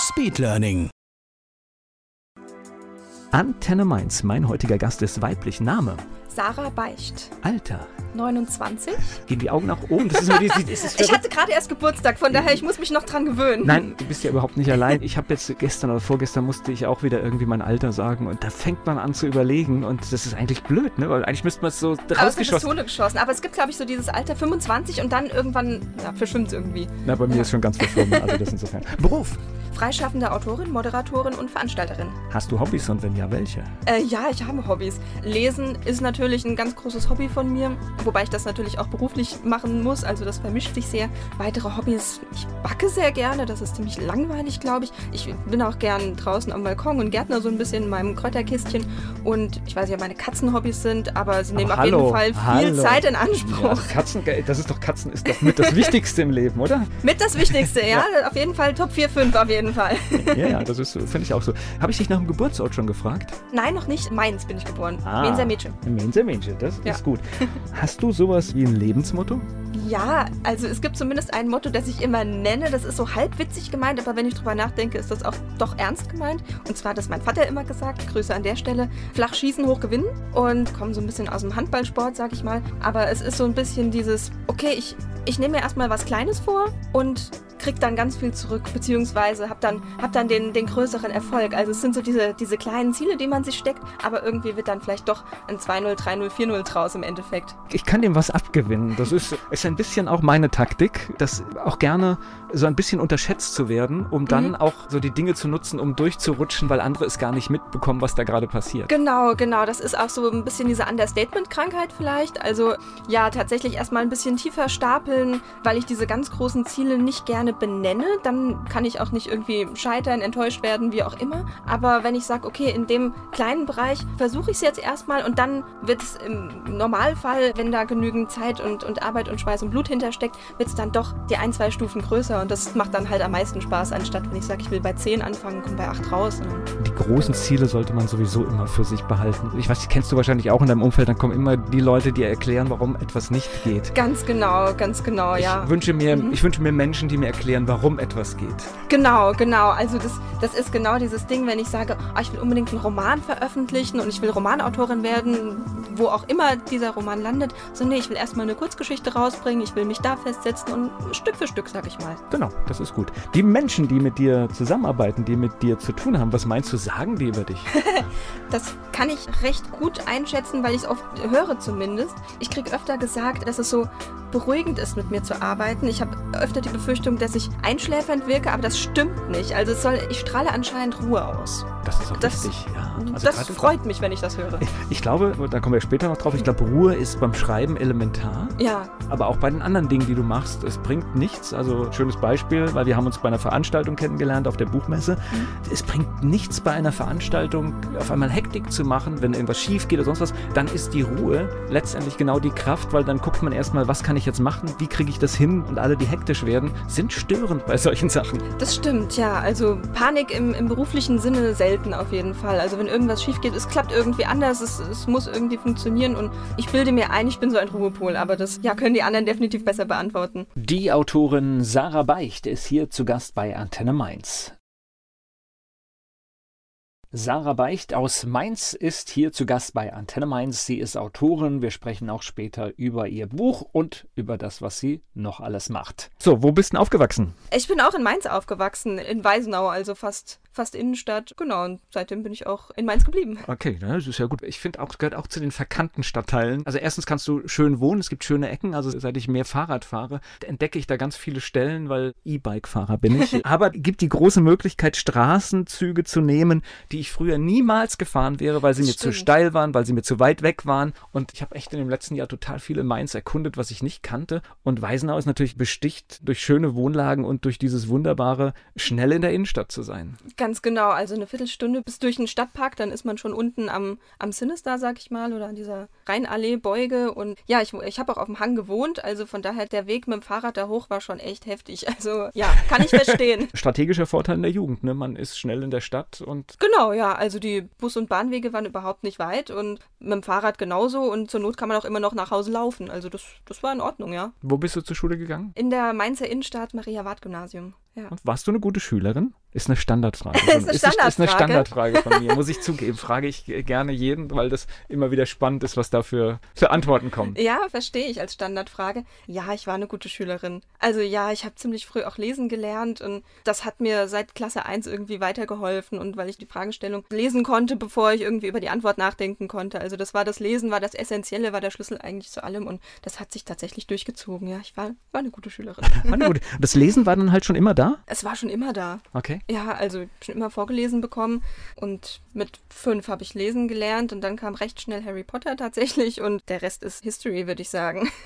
Speedlearning. Antenne Mainz. Mein heutiger Gast ist weiblich. Name? Sarah Beicht. Alter? 29. Gehen die Augen nach oben? Das ist die, die, das ist Ich hatte gerade erst Geburtstag, von daher ich muss mich noch dran gewöhnen. Nein, du bist ja überhaupt nicht allein. Ich habe jetzt gestern oder vorgestern musste ich auch wieder irgendwie mein Alter sagen und da fängt man an zu überlegen und das ist eigentlich blöd, ne? Weil eigentlich müsste man es so rausgeschossen. Pistole geschossen. Aber es gibt, glaube ich, so dieses Alter 25 und dann irgendwann ja, verschwimmt es irgendwie. Na, bei mir ist schon ganz verschwommen, also das insofern. Beruf. Freischaffende Autorin, Moderatorin und Veranstalterin. Hast du Hobbys und wenn ja, welche? Äh, ja, ich habe Hobbys. Lesen ist natürlich ein ganz großes Hobby von mir, wobei ich das natürlich auch beruflich machen muss, also das vermischt sich sehr. Weitere Hobbys, ich backe sehr gerne, das ist ziemlich langweilig, glaube ich. Ich bin auch gern draußen am Balkon und Gärtner so ein bisschen in meinem Kräuterkistchen und ich weiß nicht, ob meine Katzenhobbys sind, aber sie nehmen Aber auf jeden Fall viel hallo. Zeit in Ja, Anspruch. Katzen, das ist doch Katzen ist doch mit das Wichtigste im Leben, oder? Mit das Wichtigste, ja, auf jeden Fall Top 4, 5 auf jeden Fall. Ja, ja, das ist finde ich auch so. Habe ich dich nach dem Geburtsort schon gefragt? Nein, noch nicht. Mainz bin ich geboren. Ah. Menser Mädchen. Mensa Mädchen, das Ja. ist gut. Hast du sowas wie ein Lebensmotto? Ja, also es gibt zumindest ein Motto, das ich immer nenne. Das ist so halb witzig gemeint, aber wenn ich drüber nachdenke, ist das auch doch ernst gemeint. Und zwar hat das mein Vater immer gesagt. Grüße an der Stelle. Flach schießen, hoch gewinnen. Und kommen so ein bisschen aus dem Handballsport, sag ich mal. Aber es ist so ein bisschen dieses, okay, ich, ich nehme mir erstmal was Kleines vor und krieg dann ganz viel zurück, beziehungsweise hab dann, hab dann den, den größeren Erfolg. Also es sind so diese, diese kleinen Ziele, die man sich steckt, aber irgendwie wird dann vielleicht doch ein 2-0, 3-0, 4-0 draus im Endeffekt. Ich kann dem was abgewinnen. Das ist, ist ein bisschen auch meine Taktik, das auch gerne so ein bisschen unterschätzt zu werden, um dann Mhm. auch so die Dinge zu nutzen, um durchzurutschen, weil andere es gar nicht mitbekommen, was da gerade passiert. Genau, genau. Das ist auch so ein bisschen diese Understatement-Krankheit vielleicht. Also ja, tatsächlich erstmal ein bisschen tiefer stapeln, weil ich diese ganz großen Ziele nicht gerne benenne. Dann kann ich auch nicht irgendwie scheitern, enttäuscht werden, wie auch immer. Aber wenn ich sage, okay, in dem kleinen Bereich versuche ich es jetzt erstmal und dann wird es im Normalfall, wenn da genügend Zeit und, und Arbeit und Schweiß und Blut hintersteckt, wird es dann doch die ein, zwei Stufen größer. Und das macht dann halt am meisten Spaß, anstatt wenn ich sage, ich will bei 10 anfangen, komme bei 8 raus. Die großen Ziele sollte man sowieso immer für sich behalten. Ich weiß, die kennst du wahrscheinlich auch in deinem Umfeld, dann kommen immer die Leute, die erklären, warum etwas nicht geht. Ganz genau, ganz genau, ja. Ich wünsche mir, Mhm. ich wünsche mir Menschen, die mir erklären, warum etwas geht. Genau, genau. Also das, das ist genau dieses Ding, wenn ich sage, ah, ich will unbedingt einen Roman veröffentlichen und ich will Romanautorin werden, wo auch immer dieser Roman landet. So, nee, ich will erstmal eine Kurzgeschichte rausbringen, ich will mich da festsetzen und Stück für Stück, sag ich mal. Genau, das ist gut. Die Menschen, die mit dir zusammenarbeiten, die mit dir zu tun haben, was meinst du, sagen die über dich? Das kann ich recht gut einschätzen, weil ich es oft höre zumindest. Ich kriege öfter gesagt, dass es so beruhigend ist, mit mir zu arbeiten. Ich habe öfter die Befürchtung, dass ich einschläfernd wirke, aber das stimmt nicht. Also soll, ich strahle anscheinend Ruhe aus. Das ist auch Das- wichtig, ja. Also das freut mich, wenn ich das höre. Ich glaube, da kommen wir später noch drauf, ich glaube, Ruhe ist beim Schreiben elementar, Ja, aber auch bei den anderen Dingen, die du machst, es bringt nichts. Also, schönes Beispiel, weil wir haben uns bei einer Veranstaltung kennengelernt auf der Buchmesse. Es bringt nichts bei einer Veranstaltung, auf einmal Hektik zu machen, wenn irgendwas schief geht oder sonst was. Dann ist die Ruhe letztendlich genau die Kraft, weil dann guckt man erstmal, was kann ich jetzt machen, wie kriege ich das hin und alle, die hektisch werden, sind störend bei solchen Sachen. Das stimmt, ja. Also Panik im, im beruflichen Sinne selten auf jeden Fall. Also wenn irgendwas schief geht, es klappt irgendwie anders, es, es muss irgendwie funktionieren und ich bilde mir ein, ich bin so ein Ruhepol, aber das ja, können die anderen definitiv besser beantworten. Die Autorin Sarah Beicht ist hier zu Gast bei Antenne Mainz. Sarah Beicht aus Mainz ist hier zu Gast bei Antenne Mainz. Sie ist Autorin. Wir sprechen auch später über ihr Buch und über das, was sie noch alles macht. So, wo bist du denn aufgewachsen? Ich bin auch in Mainz aufgewachsen, in Weisenau, also fast fast Innenstadt. Genau, und seitdem bin ich auch in Mainz geblieben. Okay, das ist ja gut. Ich finde auch, gehört auch zu den verkannten Stadtteilen. Also erstens kannst du schön wohnen, es gibt schöne Ecken. Also seit ich mehr Fahrrad fahre, entdecke ich da ganz viele Stellen, weil E-Bike-Fahrer bin ich. Aber gibt die große Möglichkeit, Straßenzüge zu nehmen, die ich früher niemals gefahren wäre, weil sie mir zu steil waren, weil sie mir zu weit weg waren. Und ich habe echt in dem letzten Jahr total viele Mainz erkundet, was ich nicht kannte. Und Weisenau ist natürlich besticht durch schöne Wohnlagen und durch dieses wunderbare, schnell in der Innenstadt zu sein. Ganz genau. Also eine Viertelstunde bis durch den Stadtpark, dann ist man schon unten am, am Sinister, sag ich mal, oder an dieser Rheinallee-Beuge. Und ja, ich, ich habe auch auf dem Hang gewohnt, also von daher der Weg mit dem Fahrrad da hoch war schon echt heftig. Also ja, kann ich verstehen. Strategischer Vorteil in der Jugend, ne? Man ist schnell in der Stadt und. Genau, ja. Also die Bus- und Bahnwege waren überhaupt nicht weit und mit dem Fahrrad genauso und zur Not kann man auch immer noch nach Hause laufen. Also das, das war in Ordnung, ja. Wo bist du zur Schule gegangen? In der Mainzer Innenstadt Maria-Wart-Gymnasium. Ja. Warst du eine gute Schülerin? Ist eine Standardfrage. Ist eine ist, ist eine Standardfrage. Standardfrage von mir, muss ich zugeben. Frage ich gerne jeden, weil das immer wieder spannend ist, was da für, für Antworten kommen. Ja, verstehe ich als Standardfrage. Ja, ich war eine gute Schülerin. Also ja, ich habe ziemlich früh auch lesen gelernt und das hat mir seit Klasse 1 irgendwie weitergeholfen und weil ich die Fragestellung lesen konnte, bevor ich irgendwie über die Antwort nachdenken konnte. Also das war das Lesen, war das Essentielle, war der Schlüssel eigentlich zu allem und das hat sich tatsächlich durchgezogen. Ja, ich war, war eine gute Schülerin. Das Lesen war dann halt schon immer da? Es war schon immer da. Okay. Ja, also schon immer vorgelesen bekommen und mit fünf habe ich lesen gelernt und dann kam recht schnell Harry Potter tatsächlich und der Rest ist History, würde ich sagen.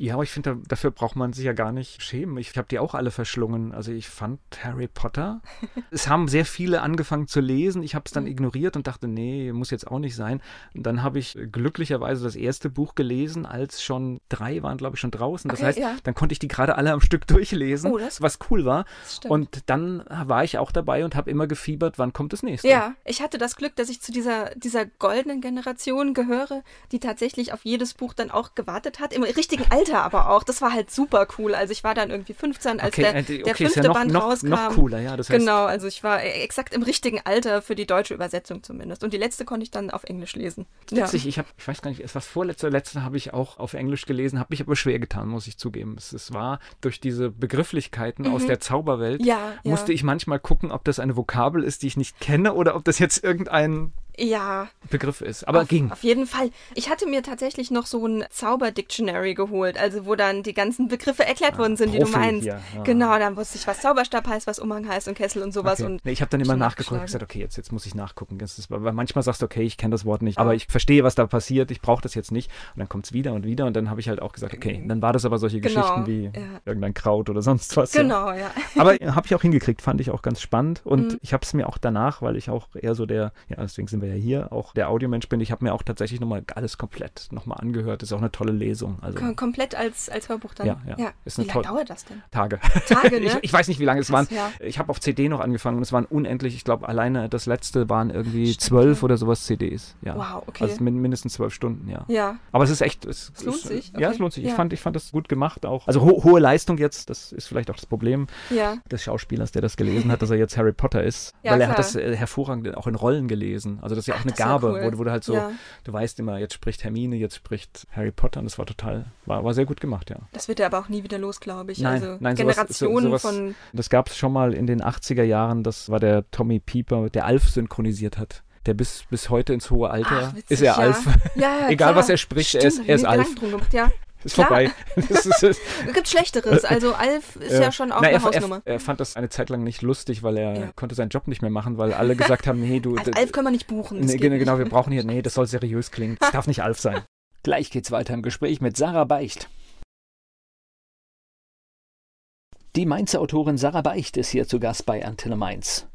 Ja, aber ich finde, da, dafür braucht man sich ja gar nicht schämen. Ich habe die auch alle verschlungen. Also ich fand Harry Potter. es haben sehr viele angefangen zu lesen. Ich habe es dann Mhm. ignoriert und dachte, nee, muss jetzt auch nicht sein. Und dann habe ich glücklicherweise das erste Buch gelesen, als schon drei waren, glaube ich, schon draußen. Das Okay, heißt, ja. dann konnte ich die gerade alle am Stück durchlesen, Oh, das- was cool war. Und dann war ich auch dabei und habe immer gefiebert, wann kommt das nächste. Ja, ich hatte das Glück, dass ich zu dieser, dieser goldenen Generation gehöre, die tatsächlich auf jedes Buch dann auch gewartet hat. Im richtigen Alter aber auch. Das war halt super cool. Also ich war dann irgendwie 15, als Okay, der, äh, der okay, fünfte ja noch- Band noch- rauskam. noch cooler, ja, das heißt- genau, also ich war e- exakt im richtigen Alter für die deutsche Übersetzung zumindest. Und die letzte konnte ich dann auf Englisch lesen. Witzig, ich habe, ich weiß gar nicht, es war vorletzte oder letzte habe ich auch auf Englisch gelesen, habe mich aber schwer getan, muss ich zugeben. Es, es war durch diese Begrifflichkeiten aus der Zauberwelt. Ja, ja. musste ich manchmal gucken, ob das eine Vokabel ist, die ich nicht kenne oder ob das jetzt irgendein Ja, Begriff ist. Aber auf, ging. Auf jeden Fall. Ich hatte mir tatsächlich noch so ein Zauber-Dictionary geholt, also wo dann die ganzen Begriffe erklärt worden sind, die du Ah, Profi meinst. hier, ja. Genau, dann wusste ich, was Zauberstab heißt, was Umhang heißt und Kessel und sowas. Okay. Und nee, ich habe dann immer nachgeguckt und gesagt, okay, jetzt, jetzt muss ich nachgucken. Das ist, weil manchmal sagst du, okay, ich kenne das Wort nicht, aber ich verstehe, was da passiert, ich brauche das jetzt nicht. Und dann kommt es wieder und wieder und dann habe ich halt auch gesagt, okay, dann war das aber solche Genau, Geschichten wie ja. irgendein Kraut oder sonst was. ja. Genau, ja. Aber habe ich auch hingekriegt, fand ich auch ganz spannend. Und Mhm. ich habe es mir auch danach, weil ich auch eher so der, ja, deswegen sind wir ja hier, auch der Audiomensch bin, ich habe mir auch tatsächlich nochmal alles komplett nochmal angehört. Das ist auch eine tolle Lesung. Also Kom komplett als, als Hörbuch dann. Ja, ja. Ist Wie lange dauert das denn? Tage. Tage, ne? ich, ich weiß nicht, wie lange es waren. ja. Ich habe auf CD noch angefangen und es waren unendlich, ich glaube, alleine das letzte waren irgendwie Stimmt, zwölf ja. oder sowas CDs. Ja. Wow, okay. Also min mindestens zwölf Stunden, ja. Ja, Aber es ist echt. Es, Es lohnt es, sich, Ja, okay. es lohnt sich. Ich, Ja. fand, ich fand das gut gemacht auch. Also ho hohe Leistung jetzt, das ist vielleicht auch das Problem ja. des Schauspielers, der das gelesen hat, dass er jetzt Harry Potter ist. Ja, weil er hat klar. das äh, hervorragend auch in Rollen gelesen. Also das ist ja auch Ach, eine ist ja Gabe, cool. wo, du- wo du halt so, Ja. du weißt immer, jetzt spricht Hermine, jetzt spricht Harry Potter und das war total, war, war sehr gut gemacht, ja. Das wird er aber auch nie wieder los, glaube ich. Nein, also nein, sowas- Generationen so- sowas- von. Das gab es schon mal in den 80er Jahren, das war der Tommy Pieper, der Alf synchronisiert hat. Der bis, bis heute ins hohe Alter Ach, witzig, ist er ja. Alf. Ja, ja, Egal, klar. was er spricht, er ist- Stimmt, er ist ich mir Alf. Gemacht, ja. Ist Klar. vorbei. Ist, Gibt Schlechteres. Also Alf ist ja, schon auch Na, eine er, Hausnummer. Er, er fand das eine Zeit lang nicht lustig, weil er Ja. konnte seinen Job nicht mehr machen, weil alle gesagt haben, nee, du... Als Alf können wir nicht buchen. Nee, geht genau, nicht. genau, wir brauchen hier, nee, das soll seriös klingen. Das darf nicht Alf sein. Gleich geht's weiter im Gespräch mit Sarah Beicht. Die Mainzer Autorin Sarah Beicht ist hier zu Gast bei Antenne Mainz.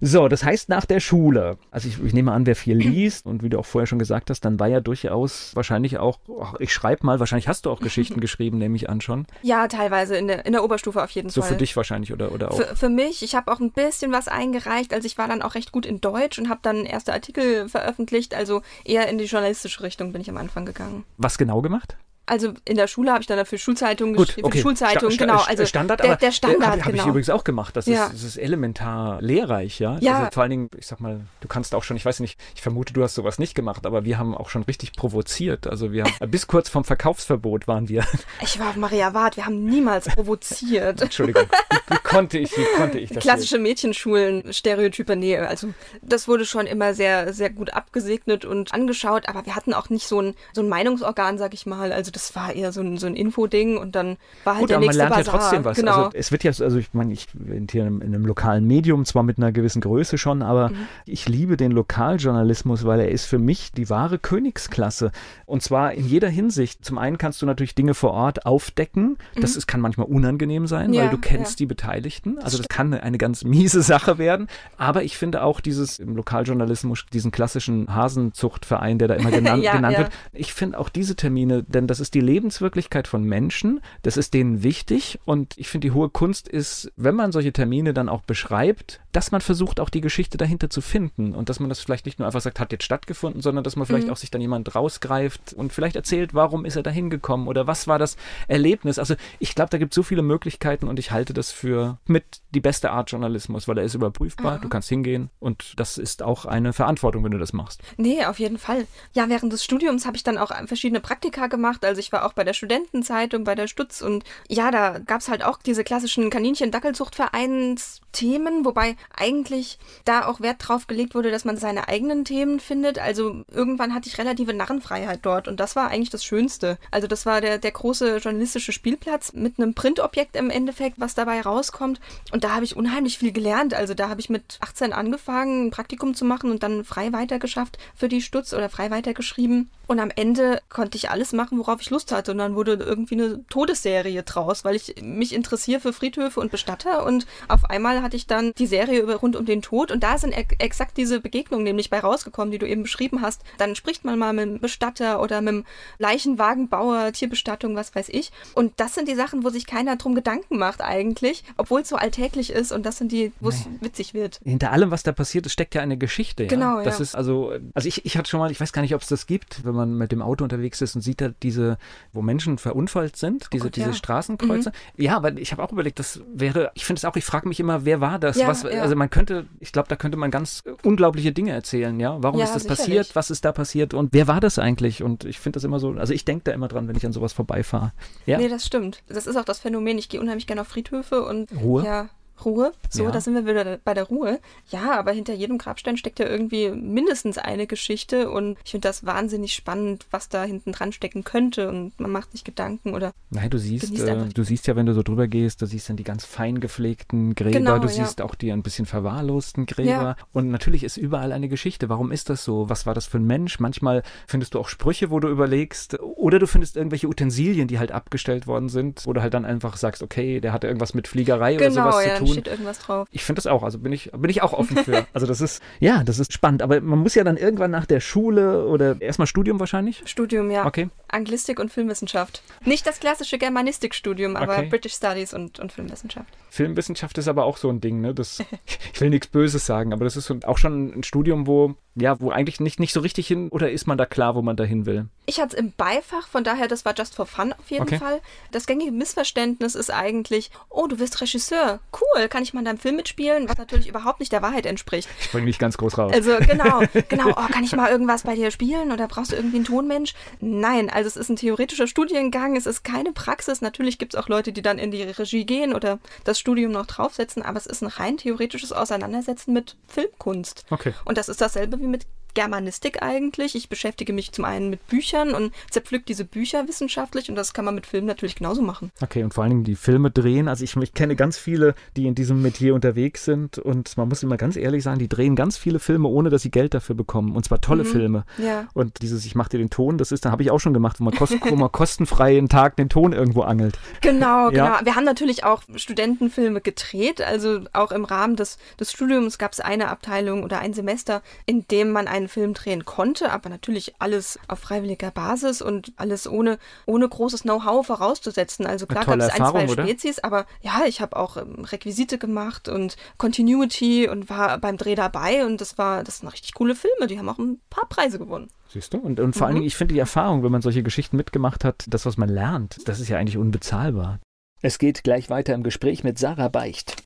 So, das heißt nach der Schule. Also ich, ich nehme an, wer viel liest und wie du auch vorher schon gesagt hast, dann war ja durchaus wahrscheinlich auch, ach, ich schreibe mal, wahrscheinlich hast du auch Geschichten geschrieben, nehme ich an schon. Ja, teilweise in der, in der Oberstufe auf jeden So Fall. für dich wahrscheinlich oder, oder auch. Für, für mich, ich habe auch ein bisschen was eingereicht. Also ich war dann auch recht gut in Deutsch und habe dann erste Artikel veröffentlicht. Also eher in die journalistische Richtung bin ich am Anfang gegangen. Was genau gemacht? Also in der Schule habe ich dann dafür Schulzeitung Gut, geschrieben. okay. Für die Schulzeitung, Sta- sta- genau. Also Standard, der, der Standard, habe hab genau. ich übrigens auch gemacht. Das, Ja. ist, das ist elementar lehrreich, ja. Ja. Also vor allen Dingen, ich sag mal, du kannst auch schon, ich weiß nicht, ich vermute, du hast sowas nicht gemacht, aber wir haben auch schon richtig provoziert. Also wir haben bis kurz vom Verkaufsverbot waren wir. Ich war auf Maria Wart, wir haben niemals provoziert. Entschuldigung. Konnte ich, wie konnte ich das? Klassische Mädchenschulen, Stereotype, nee, also das wurde schon immer sehr, sehr gut abgesegnet und angeschaut, aber wir hatten auch nicht so ein, so ein Meinungsorgan, sag ich mal. Also das war eher so ein, so ein Infoding und dann war halt Gut, der aber man nächste lernt ja Basar. trotzdem was. Genau. Also es wird ja, also ich meine, ich bin hier in einem, in einem lokalen Medium, zwar mit einer gewissen Größe schon, aber Mhm. ich liebe den Lokaljournalismus, weil er ist für mich die wahre Königsklasse. Und zwar in jeder Hinsicht. Zum einen kannst du natürlich Dinge vor Ort aufdecken. Das ist, kann manchmal unangenehm sein, Mhm. Ja, weil du kennst ja. die Beteiligten. Also das kann eine, ganz miese Sache werden. Aber ich finde auch dieses im Lokaljournalismus, diesen klassischen Hasenzuchtverein, der da immer genannt, Ja, genannt wird, ich finde auch diese Termine, denn das ist die Lebenswirklichkeit von Menschen, das ist denen wichtig und ich finde die hohe Kunst ist, wenn man solche Termine dann auch beschreibt, dass man versucht auch die Geschichte dahinter zu finden und dass man das vielleicht nicht nur einfach sagt, hat jetzt stattgefunden, sondern dass man vielleicht Mhm. auch sich dann jemand rausgreift und vielleicht erzählt, warum ist er da hingekommen oder was war das Erlebnis. Also ich glaube, da gibt es so viele Möglichkeiten und ich halte das für mit die beste Art Journalismus, weil er ist überprüfbar, du kannst hingehen und das ist auch eine Verantwortung, wenn du das machst. Nee, auf jeden Fall. Ja, während des Studiums habe ich dann auch verschiedene Praktika gemacht. Also ich war auch bei der Studentenzeitung, bei der Stutz und ja, da gab es halt auch diese klassischen Kaninchen-Dackelzuchtvereins-Themen, wobei eigentlich da auch Wert drauf gelegt wurde, dass man seine eigenen Themen findet. Also irgendwann hatte ich relative Narrenfreiheit dort und das war eigentlich das Schönste. Also das war der, der große journalistische Spielplatz mit einem Printobjekt im Endeffekt, was dabei rauskommt. Und da habe ich unheimlich viel gelernt. Also da habe ich mit 18 angefangen, ein Praktikum zu machen und dann frei weitergeschafft für die Stutz oder frei weitergeschrieben. Und am Ende konnte ich alles machen, worauf ich Lust hatte. Und dann wurde irgendwie eine Todesserie draus, weil ich mich interessiere für Friedhöfe und Bestatter. Und auf einmal hatte ich dann die Serie über rund um den Tod. Und da sind ex- exakt diese Begegnungen nämlich bei rausgekommen, die du eben beschrieben hast. Dann spricht man mal mit einem Bestatter oder mit einem Leichenwagenbauer, Tierbestattung, was weiß ich. Und das sind die Sachen, wo sich keiner drum Gedanken macht eigentlich, obwohl es so alltäglich ist. Und das sind die, wo es witzig wird. hinter allem, was da passiert, es steckt ja eine Geschichte. Ja? Genau, Das ja. ist also, also ich, ich hatte schon mal, ich weiß gar nicht, ob es das gibt, wenn man mit dem Auto unterwegs ist und sieht da diese, wo Menschen verunfallt sind, diese, Oh Gott, diese ja. Mhm. Straßenkreuze. Ja, aber ich habe auch überlegt, das wäre, ich finde es auch, ich frage mich immer, wer war das? Ja, was. Also man könnte, ich glaube, da könnte man ganz unglaubliche Dinge erzählen, ja. Warum ist das sicherlich. passiert? Was ist da passiert? Und wer war das eigentlich? Und ich finde das immer so, also ich denke da immer dran, wenn ich an sowas vorbeifahre. Ja. Nee, das stimmt. Das ist auch das Phänomen. Ich gehe unheimlich gerne auf Friedhöfe und Ruhe. ja, Ruhe. So, Ja. da sind wir wieder bei der Ruhe. Ja, aber hinter jedem Grabstein steckt ja irgendwie mindestens eine Geschichte und ich finde das wahnsinnig spannend, was da hinten dran stecken könnte und man macht sich Gedanken oder Nein, du siehst, äh, du siehst ja, wenn du so drüber gehst, du siehst dann die ganz fein gepflegten Gräber, Genau, du ja. siehst auch die ein bisschen verwahrlosten Gräber. Ja. Und natürlich ist überall eine Geschichte. Warum ist das so? Was war das für ein Mensch? Manchmal findest du auch Sprüche, wo du überlegst, oder du findest irgendwelche Utensilien, die halt abgestellt worden sind, wo du halt dann einfach sagst, okay, der hatte irgendwas mit Fliegerei oder genau, sowas ja, zu dann tun. steht irgendwas drauf. Ich finde das auch, also bin ich, bin ich auch offen für. Also das ist, ja, das ist spannend. Aber man muss ja dann irgendwann nach der Schule oder erstmal Studium wahrscheinlich. Studium, ja. Okay. Anglistik und Filmwissenschaft. Nicht das klassische Germanistikstudium, aber Okay. British Studies und, und Filmwissenschaft. Filmwissenschaft ist aber auch so ein Ding, ne? Das, ich will nichts Böses sagen, aber das ist auch schon ein Studium, wo, ja, wo eigentlich nicht, nicht so richtig hin, oder ist man da klar, wo man da hin will? Ich hatte es im Beifach, von daher, das war just for fun auf jeden Okay. Fall. Das gängige Missverständnis ist eigentlich, oh, du bist Regisseur. Cool, kann ich mal in deinem Film mitspielen? Was natürlich überhaupt nicht der Wahrheit entspricht. Ich bringe mich ganz groß raus. Also genau, genau, oh, kann ich mal irgendwas bei dir spielen oder brauchst du irgendwie einen Tonmensch? Nein, also es ist ein theoretischer Studiengang, es ist keine Praxis. Natürlich gibt es auch Leute, die dann in die Regie gehen oder das Studium noch draufsetzen, aber es ist ein rein theoretisches Auseinandersetzen mit Filmkunst. Okay. Und das ist dasselbe wie mit Germanistik eigentlich. Ich beschäftige mich zum einen mit Büchern und zerpflück diese Bücher wissenschaftlich und das kann man mit Film natürlich genauso machen. Okay, und vor allen Dingen die Filme drehen. Also ich, ich kenne ganz viele, die in diesem Metier unterwegs sind und man muss immer ganz ehrlich sagen, die drehen ganz viele Filme, ohne dass sie Geld dafür bekommen. Und zwar tolle Filme. Ja. Und dieses, ich mache dir den Ton, das ist, da habe ich auch schon gemacht, wo man, kost, wo man kostenfrei einen Tag den Ton irgendwo angelt. Genau, genau. Ja. Wir haben natürlich auch Studentenfilme gedreht. Also auch im Rahmen des, des Studiums gab es eine Abteilung oder ein Semester, in dem man einen Film drehen konnte, aber natürlich alles auf freiwilliger Basis und alles ohne, ohne großes Know-how vorauszusetzen. Also klar gab es ein, zwei oder? Spezies, aber ja, ich habe auch ähm, Requisite gemacht und Continuity und war beim Dreh dabei und das war, das sind richtig coole Filme. Die haben auch ein paar Preise gewonnen. Siehst du? Und, und vor allen Dingen, ich finde die Erfahrung, wenn man solche Geschichten mitgemacht hat, das, was man lernt, das ist ja eigentlich unbezahlbar. Es geht gleich weiter im Gespräch mit Sarah Beicht.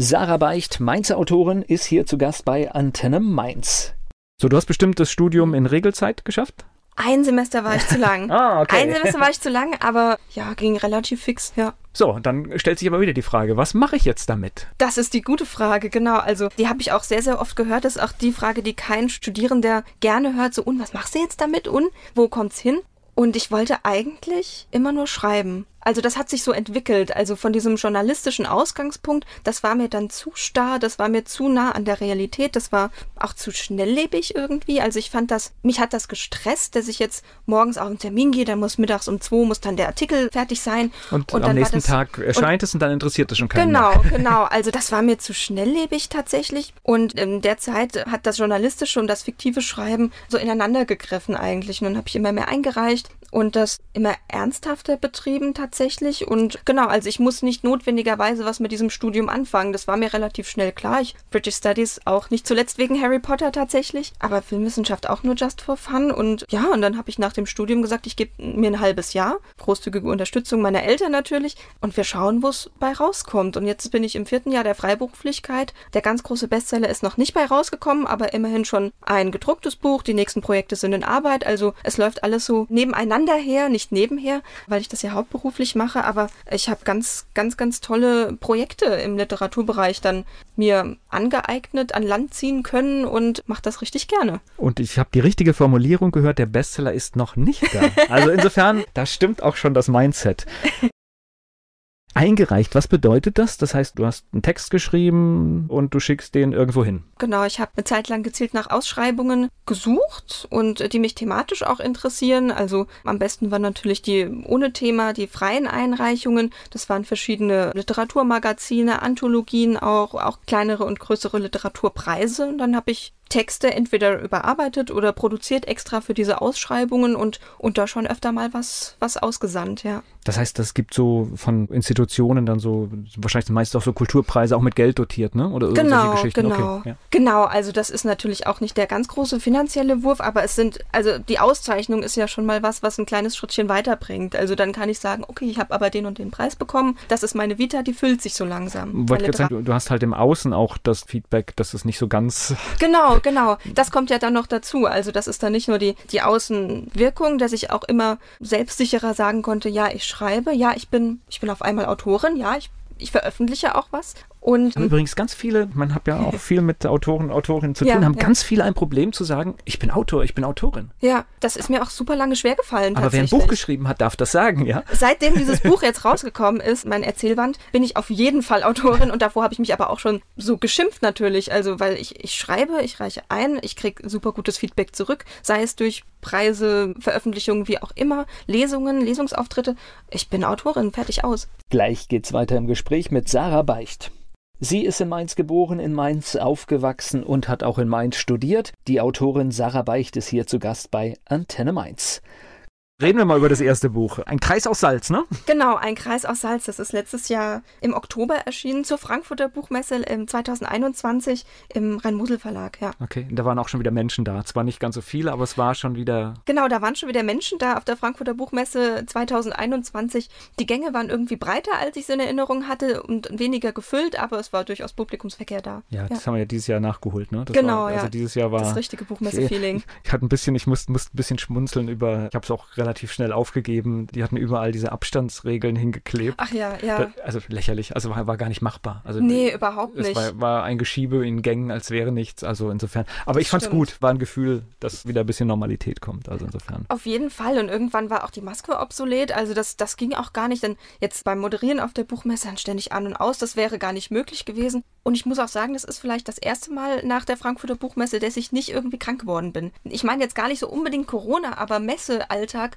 Sarah Beicht, Mainzer Autorin, ist hier zu Gast bei Antenne Mainz. So, du hast bestimmt das Studium in Regelzeit geschafft? Ein Semester war ich zu lang. Ah, okay. Ein Semester war ich zu lang, aber ja, ging relativ fix, ja. So, dann stellt sich aber wieder die Frage, was mache ich jetzt damit? Das ist die gute Frage, genau. Also die habe ich auch sehr, sehr oft gehört. Das ist auch die Frage, die kein Studierender gerne hört. So, und was machst du jetzt damit? Und wo kommt's hin? Und ich wollte eigentlich immer nur schreiben. Also das hat sich so entwickelt. Also von diesem journalistischen Ausgangspunkt, das war mir dann zu starr, das war mir zu nah an der Realität, das war auch zu schnelllebig irgendwie. Also ich fand das, mich hat das gestresst, dass ich jetzt morgens auf einen Termin gehe, dann muss mittags um zwei, muss dann der Artikel fertig sein. Und, Und am nächsten das- Tag erscheint es und dann interessiert es schon keinen Genau, mehr. genau. Also das war mir zu schnelllebig tatsächlich. Und in der Zeit hat das journalistische und das fiktive Schreiben so ineinander gegriffen eigentlich. Und dann habe ich immer mehr eingereicht und das immer ernsthafter betrieben tatsächlich. Und genau, also ich muss nicht notwendigerweise was mit diesem Studium anfangen. Das war mir relativ schnell klar. Ich British Studies auch nicht zuletzt wegen Harry Potter tatsächlich, aber Filmwissenschaft auch nur just for fun. Und ja, und dann habe ich nach dem Studium gesagt, ich gebe mir ein halbes Jahr. Großzügige Unterstützung meiner Eltern natürlich. Und wir schauen, wo es bei rauskommt. Und jetzt bin ich im vierten Jahr der Freiberuflichkeit. Der ganz große Bestseller ist noch nicht bei rausgekommen, aber immerhin schon ein gedrucktes Buch. Die nächsten Projekte sind in Arbeit. Also es läuft alles so nebeneinander her, nicht nebenher, weil ich das ja hauptberuflich mache. Aber ich habe ganz, ganz, ganz tolle Projekte im Literaturbereich dann mir angeeignet, an Land ziehen können und mache das richtig gerne. Und ich habe die richtige Formulierung gehört, der Bestseller ist noch nicht da. Also insofern, da stimmt auch schon das Mindset. Eingereicht, was bedeutet das? Das heißt, du hast einen Text geschrieben und du schickst den irgendwo hin. Genau, ich habe eine Zeit lang gezielt nach Ausschreibungen gesucht und die mich thematisch auch interessieren. Also am besten waren natürlich die ohne Thema, die freien Einreichungen. Das waren verschiedene Literaturmagazine, Anthologien auch, auch kleinere und größere Literaturpreise. Und dann habe ich Texte entweder überarbeitet oder produziert extra für diese Ausschreibungen und, und da schon öfter mal was, was ausgesandt, ja. Das heißt, das gibt so von Institutionen dann so, wahrscheinlich meist auch so Kulturpreise, auch mit Geld dotiert, ne? Oder Genau, Geschichten. genau. Okay, ja. Genau, also das ist natürlich auch nicht der ganz große finanzielle Wurf, aber es sind, also die Auszeichnung ist ja schon mal was, was ein kleines Schrittchen weiterbringt. Also dann kann ich sagen, okay, ich habe aber den und den Preis bekommen, das ist meine Vita, die füllt sich so langsam. Wollte gerade sagen, du, du hast halt im Außen auch das Feedback, dass es nicht so ganz Genau, genau. Das kommt ja dann noch dazu. Also das ist dann nicht nur die, die Außenwirkung, dass ich auch immer selbstsicherer sagen konnte, ja, ich schreibe, ja, ich bin, ich bin auf einmal Autorin, ja, ich, ich veröffentliche auch was. Und Haben übrigens ganz viele, man hat ja auch viel mit Autoren, Autorinnen zu Ja, tun, haben ja. ganz viele ein Problem zu sagen, ich bin Autor, ich bin Autorin. ja, das ist mir auch super lange schwer gefallen. Aber wer ein. Buch geschrieben hat, darf das sagen, ja? Seitdem dieses Buch jetzt rausgekommen ist, mein Erzählband, bin ich auf jeden Fall Autorin und davor habe ich mich aber auch schon so geschimpft natürlich. Also, weil ich, ich schreibe, ich reiche ein, ich kriege super gutes Feedback zurück, sei es durch Preise, Veröffentlichungen, wie auch immer, Lesungen, Lesungsauftritte. Ich bin Autorin, fertig aus. Gleich geht's weiter im Gespräch mit Sarah Beicht. Sie ist in Mainz geboren, in Mainz aufgewachsen und hat auch in Mainz studiert. Die Autorin Sarah Beicht ist hier zu Gast bei Antenne Mainz. Reden wir mal über das erste Buch. Ein Kreis aus Salz, ne? Genau, ein Kreis aus Salz. Das ist letztes Jahr im Oktober erschienen zur Frankfurter Buchmesse im 2021 im Rhein-Mosel Verlag, ja. Okay, da waren auch schon wieder Menschen da. Zwar nicht ganz so viele, aber es war schon wieder. Genau, da waren schon wieder Menschen da auf der Frankfurter Buchmesse 2021. Die Gänge waren irgendwie breiter, als ich es in Erinnerung hatte und weniger gefüllt, aber es war durchaus Publikumsverkehr da. Ja, das haben wir ja dieses Jahr nachgeholt, ne? Das Genau, war, ja. Also dieses Jahr war. Das richtige Buchmesse-Feeling. Ich, ich hatte ein bisschen, ich musste, musste ein bisschen schmunzeln über, ich habe es auch relativ schnell aufgegeben. Die hatten überall diese Abstandsregeln hingeklebt. Ach ja, ja. Da, also lächerlich, also war, war gar nicht machbar. Also nee, überhaupt es nicht. war, war ein Geschiebe in Gängen, als wäre nichts. Also insofern. Aber ich fand's stimmt. gut. War ein Gefühl, dass wieder ein bisschen Normalität kommt. Also insofern. Auf jeden Fall. Und irgendwann war auch die Maske obsolet. Also das, das ging auch gar nicht. Denn jetzt beim Moderieren auf der Buchmesse dann ständig an und aus, das wäre gar nicht möglich gewesen. Und ich muss auch sagen, das ist vielleicht das erste Mal nach der Frankfurter Buchmesse, dass ich nicht irgendwie krank geworden bin. Ich meine jetzt gar nicht so unbedingt Corona, aber Messealltag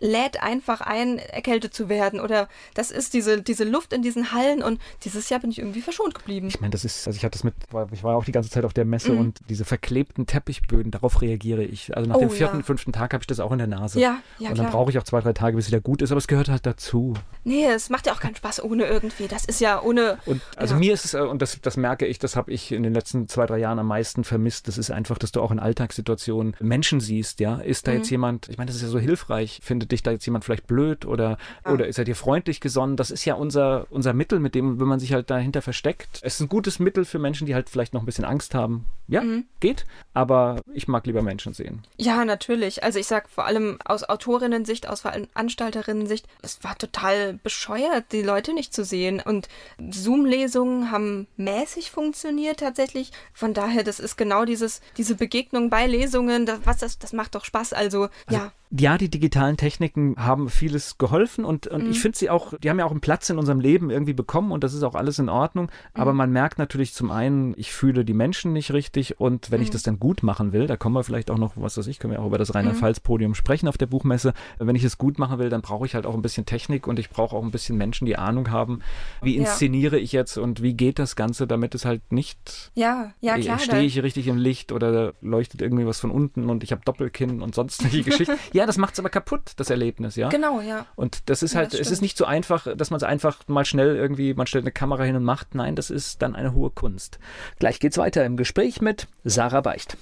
lädt einfach ein, erkältet zu werden. Oder das ist diese, diese Luft in diesen Hallen. Und dieses Jahr bin ich irgendwie verschont geblieben. Ich meine, das ist, also ich hatte das mit, ich war auch die ganze Zeit auf der Messe Mhm. und diese verklebten Teppichböden, darauf reagiere ich. Also nach Oh, dem vierten, ja. fünften Tag habe ich das auch in der Nase. Ja, ja, und dann brauche ich auch zwei, drei Tage, bis es wieder gut ist, aber es gehört halt dazu. Nee, es macht ja auch keinen Spaß ohne irgendwie. Das ist ja ohne. Und also Ja. mir ist es, äh, und das, das merke ich, das habe ich in den letzten zwei, drei Jahren am meisten vermisst, das ist einfach, dass du auch in Alltagssituationen Menschen siehst, ja. Ist da Mhm. jetzt jemand, ich meine, das ist ja so hilfreich, finde findet dich da jetzt jemand vielleicht blöd oder, ah. oder ist er dir freundlich gesonnen? Das ist ja unser, unser Mittel, mit dem, wenn man sich halt dahinter versteckt. Es ist ein gutes Mittel für Menschen, die halt vielleicht noch ein bisschen Angst haben. Ja, mhm. geht. Aber ich mag lieber Menschen sehen. Ja, natürlich. Also ich sag vor allem aus Autorinnen-Sicht, aus Veranstalterinnen-Sicht, es war total bescheuert, die Leute nicht zu sehen. Und Zoom-Lesungen haben mäßig funktioniert tatsächlich. Von daher, das ist genau dieses, diese Begegnung bei Lesungen, das, was das, das macht doch Spaß. Also, also ja ja, die digitalen Techniken haben vieles geholfen und, und mhm. ich finde sie auch, die haben ja auch einen Platz in unserem Leben irgendwie bekommen und das ist auch alles in Ordnung. Aber mhm. man merkt natürlich zum einen, ich fühle die Menschen nicht richtig und wenn mhm. ich das dann gut machen will, da kommen wir vielleicht auch noch, was weiß ich, können wir auch über das Rheinland-Pfalz-Podium sprechen auf der Buchmesse. Wenn ich es gut machen will, dann brauche ich halt auch ein bisschen Technik und ich brauche auch ein bisschen Menschen, die Ahnung haben, wie inszeniere ja. ich jetzt und wie geht das Ganze, damit es halt nicht, ja, ja klar, stehe ich richtig im Licht oder leuchtet irgendwie was von unten und ich habe Doppelkinn und sonstige Geschichten. Ja, ja, das macht es aber kaputt, das Erlebnis, ja. Genau, ja. Und das ist halt, ja, das es ist nicht so einfach, dass man es einfach mal schnell irgendwie, man stellt eine Kamera hin und macht. Nein, das ist dann eine hohe Kunst. Gleich geht's weiter im Gespräch mit Sarah Beicht.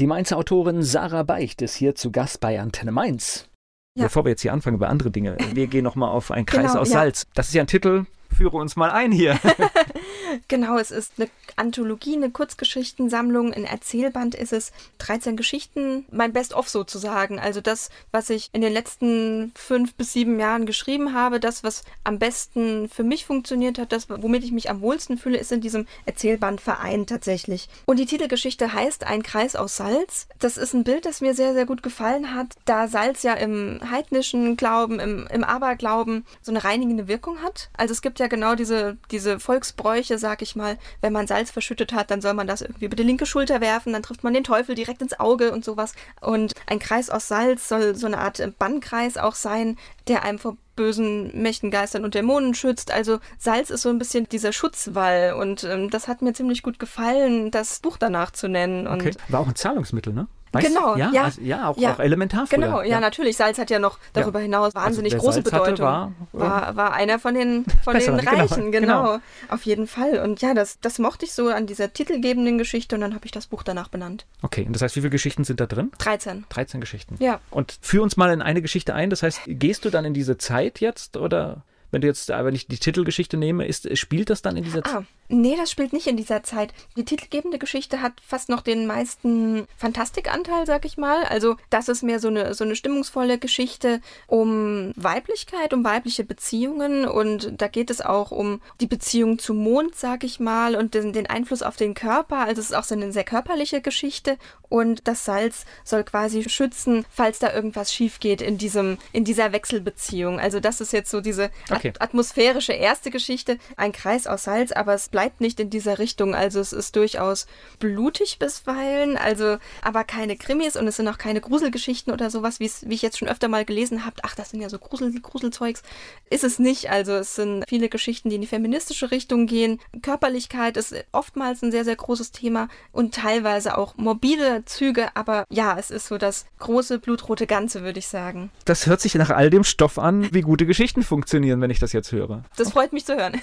Die Mainzer Autorin Sarah Beicht ist hier zu Gast bei Antenne Mainz. Ja. Bevor wir jetzt hier anfangen über andere Dinge, wir gehen nochmal auf einen Kreis genau, aus Salz. Das ist ja ein Titel, führe uns mal ein hier. genau, es ist eine Anthologie, eine Kurzgeschichtensammlung, ein Erzählband ist es. 13 Geschichten, mein Best-of sozusagen. Also das, was ich in den letzten fünf bis sieben Jahren geschrieben habe, das, was am besten für mich funktioniert hat, das, womit ich mich am wohlsten fühle, ist in diesem Erzählband vereint tatsächlich. Und die Titelgeschichte heißt Ein Kreis aus Salz. Das ist ein Bild, das mir sehr, sehr gut gefallen hat, da Salz ja im heidnischen Glauben, im, im Aberglauben so eine reinigende Wirkung hat. Also es gibt ja genau diese, diese Volksbräuche, sag ich mal, wenn man Salz verschüttet hat, dann soll man das irgendwie über die linke Schulter werfen, dann trifft man den Teufel direkt ins Auge und sowas. Und ein Kreis aus Salz soll so eine Art Bannkreis auch sein, der einem vor bösen Mächten, Geistern und Dämonen schützt. Also Salz ist so ein bisschen dieser Schutzwall und ähm, das hat mir ziemlich gut gefallen, das Buch danach zu nennen. Okay. War auch ein Zahlungsmittel, ne? Weißt, genau, ja, ja, also, ja, auch, ja. auch elementar früher. Genau, ja, ja, natürlich. Salz hat ja noch darüber hinaus also wahnsinnig also große Bedeutung. Hatte, war, war, war, einer von den, von den genau, Reichen, genau, genau, Auf jeden Fall. Und ja, das, das mochte ich so an dieser titelgebenden Geschichte und dann habe ich das Buch danach benannt. Okay, und das heißt, wie viele Geschichten sind da drin? 13. 13 Geschichten. Ja. Und führ uns mal in eine Geschichte ein. Das heißt, gehst du dann in diese Zeit jetzt oder? wenn du jetzt, wenn ich die Titelgeschichte nehme, ist, spielt das dann in dieser Zeit? Nee, das spielt nicht in dieser Zeit. Die titelgebende Geschichte hat fast noch den meisten Fantastikanteil, sag ich mal. Also, das ist mehr so eine, so eine stimmungsvolle Geschichte um Weiblichkeit, um weibliche Beziehungen und da geht es auch um die Beziehung zum Mond, sag ich mal, und den, den Einfluss auf den Körper. Also, es ist auch so eine sehr körperliche Geschichte und das Salz soll quasi schützen, falls da irgendwas schief geht in diesem, in dieser Wechselbeziehung. Also, das ist jetzt so diese okay okay. atmosphärische erste Geschichte, ein Kreis aus Salz, aber es bleibt nicht in dieser Richtung. Also es ist durchaus blutig bisweilen, also aber keine Krimis und es sind auch keine Gruselgeschichten oder sowas, wie ich jetzt schon öfter mal gelesen habe. Ach, das sind ja so Grusel, Gruselzeugs. Ist es nicht. Also es sind viele Geschichten, die in die feministische Richtung gehen. Körperlichkeit ist oftmals ein sehr, sehr großes Thema und teilweise auch morbide Züge, aber ja, es ist so das große blutrote Ganze, würde ich sagen. Das hört sich nach all dem Stoff an, wie gute Geschichten funktionieren, wenn ich das jetzt höre. Das freut mich zu hören.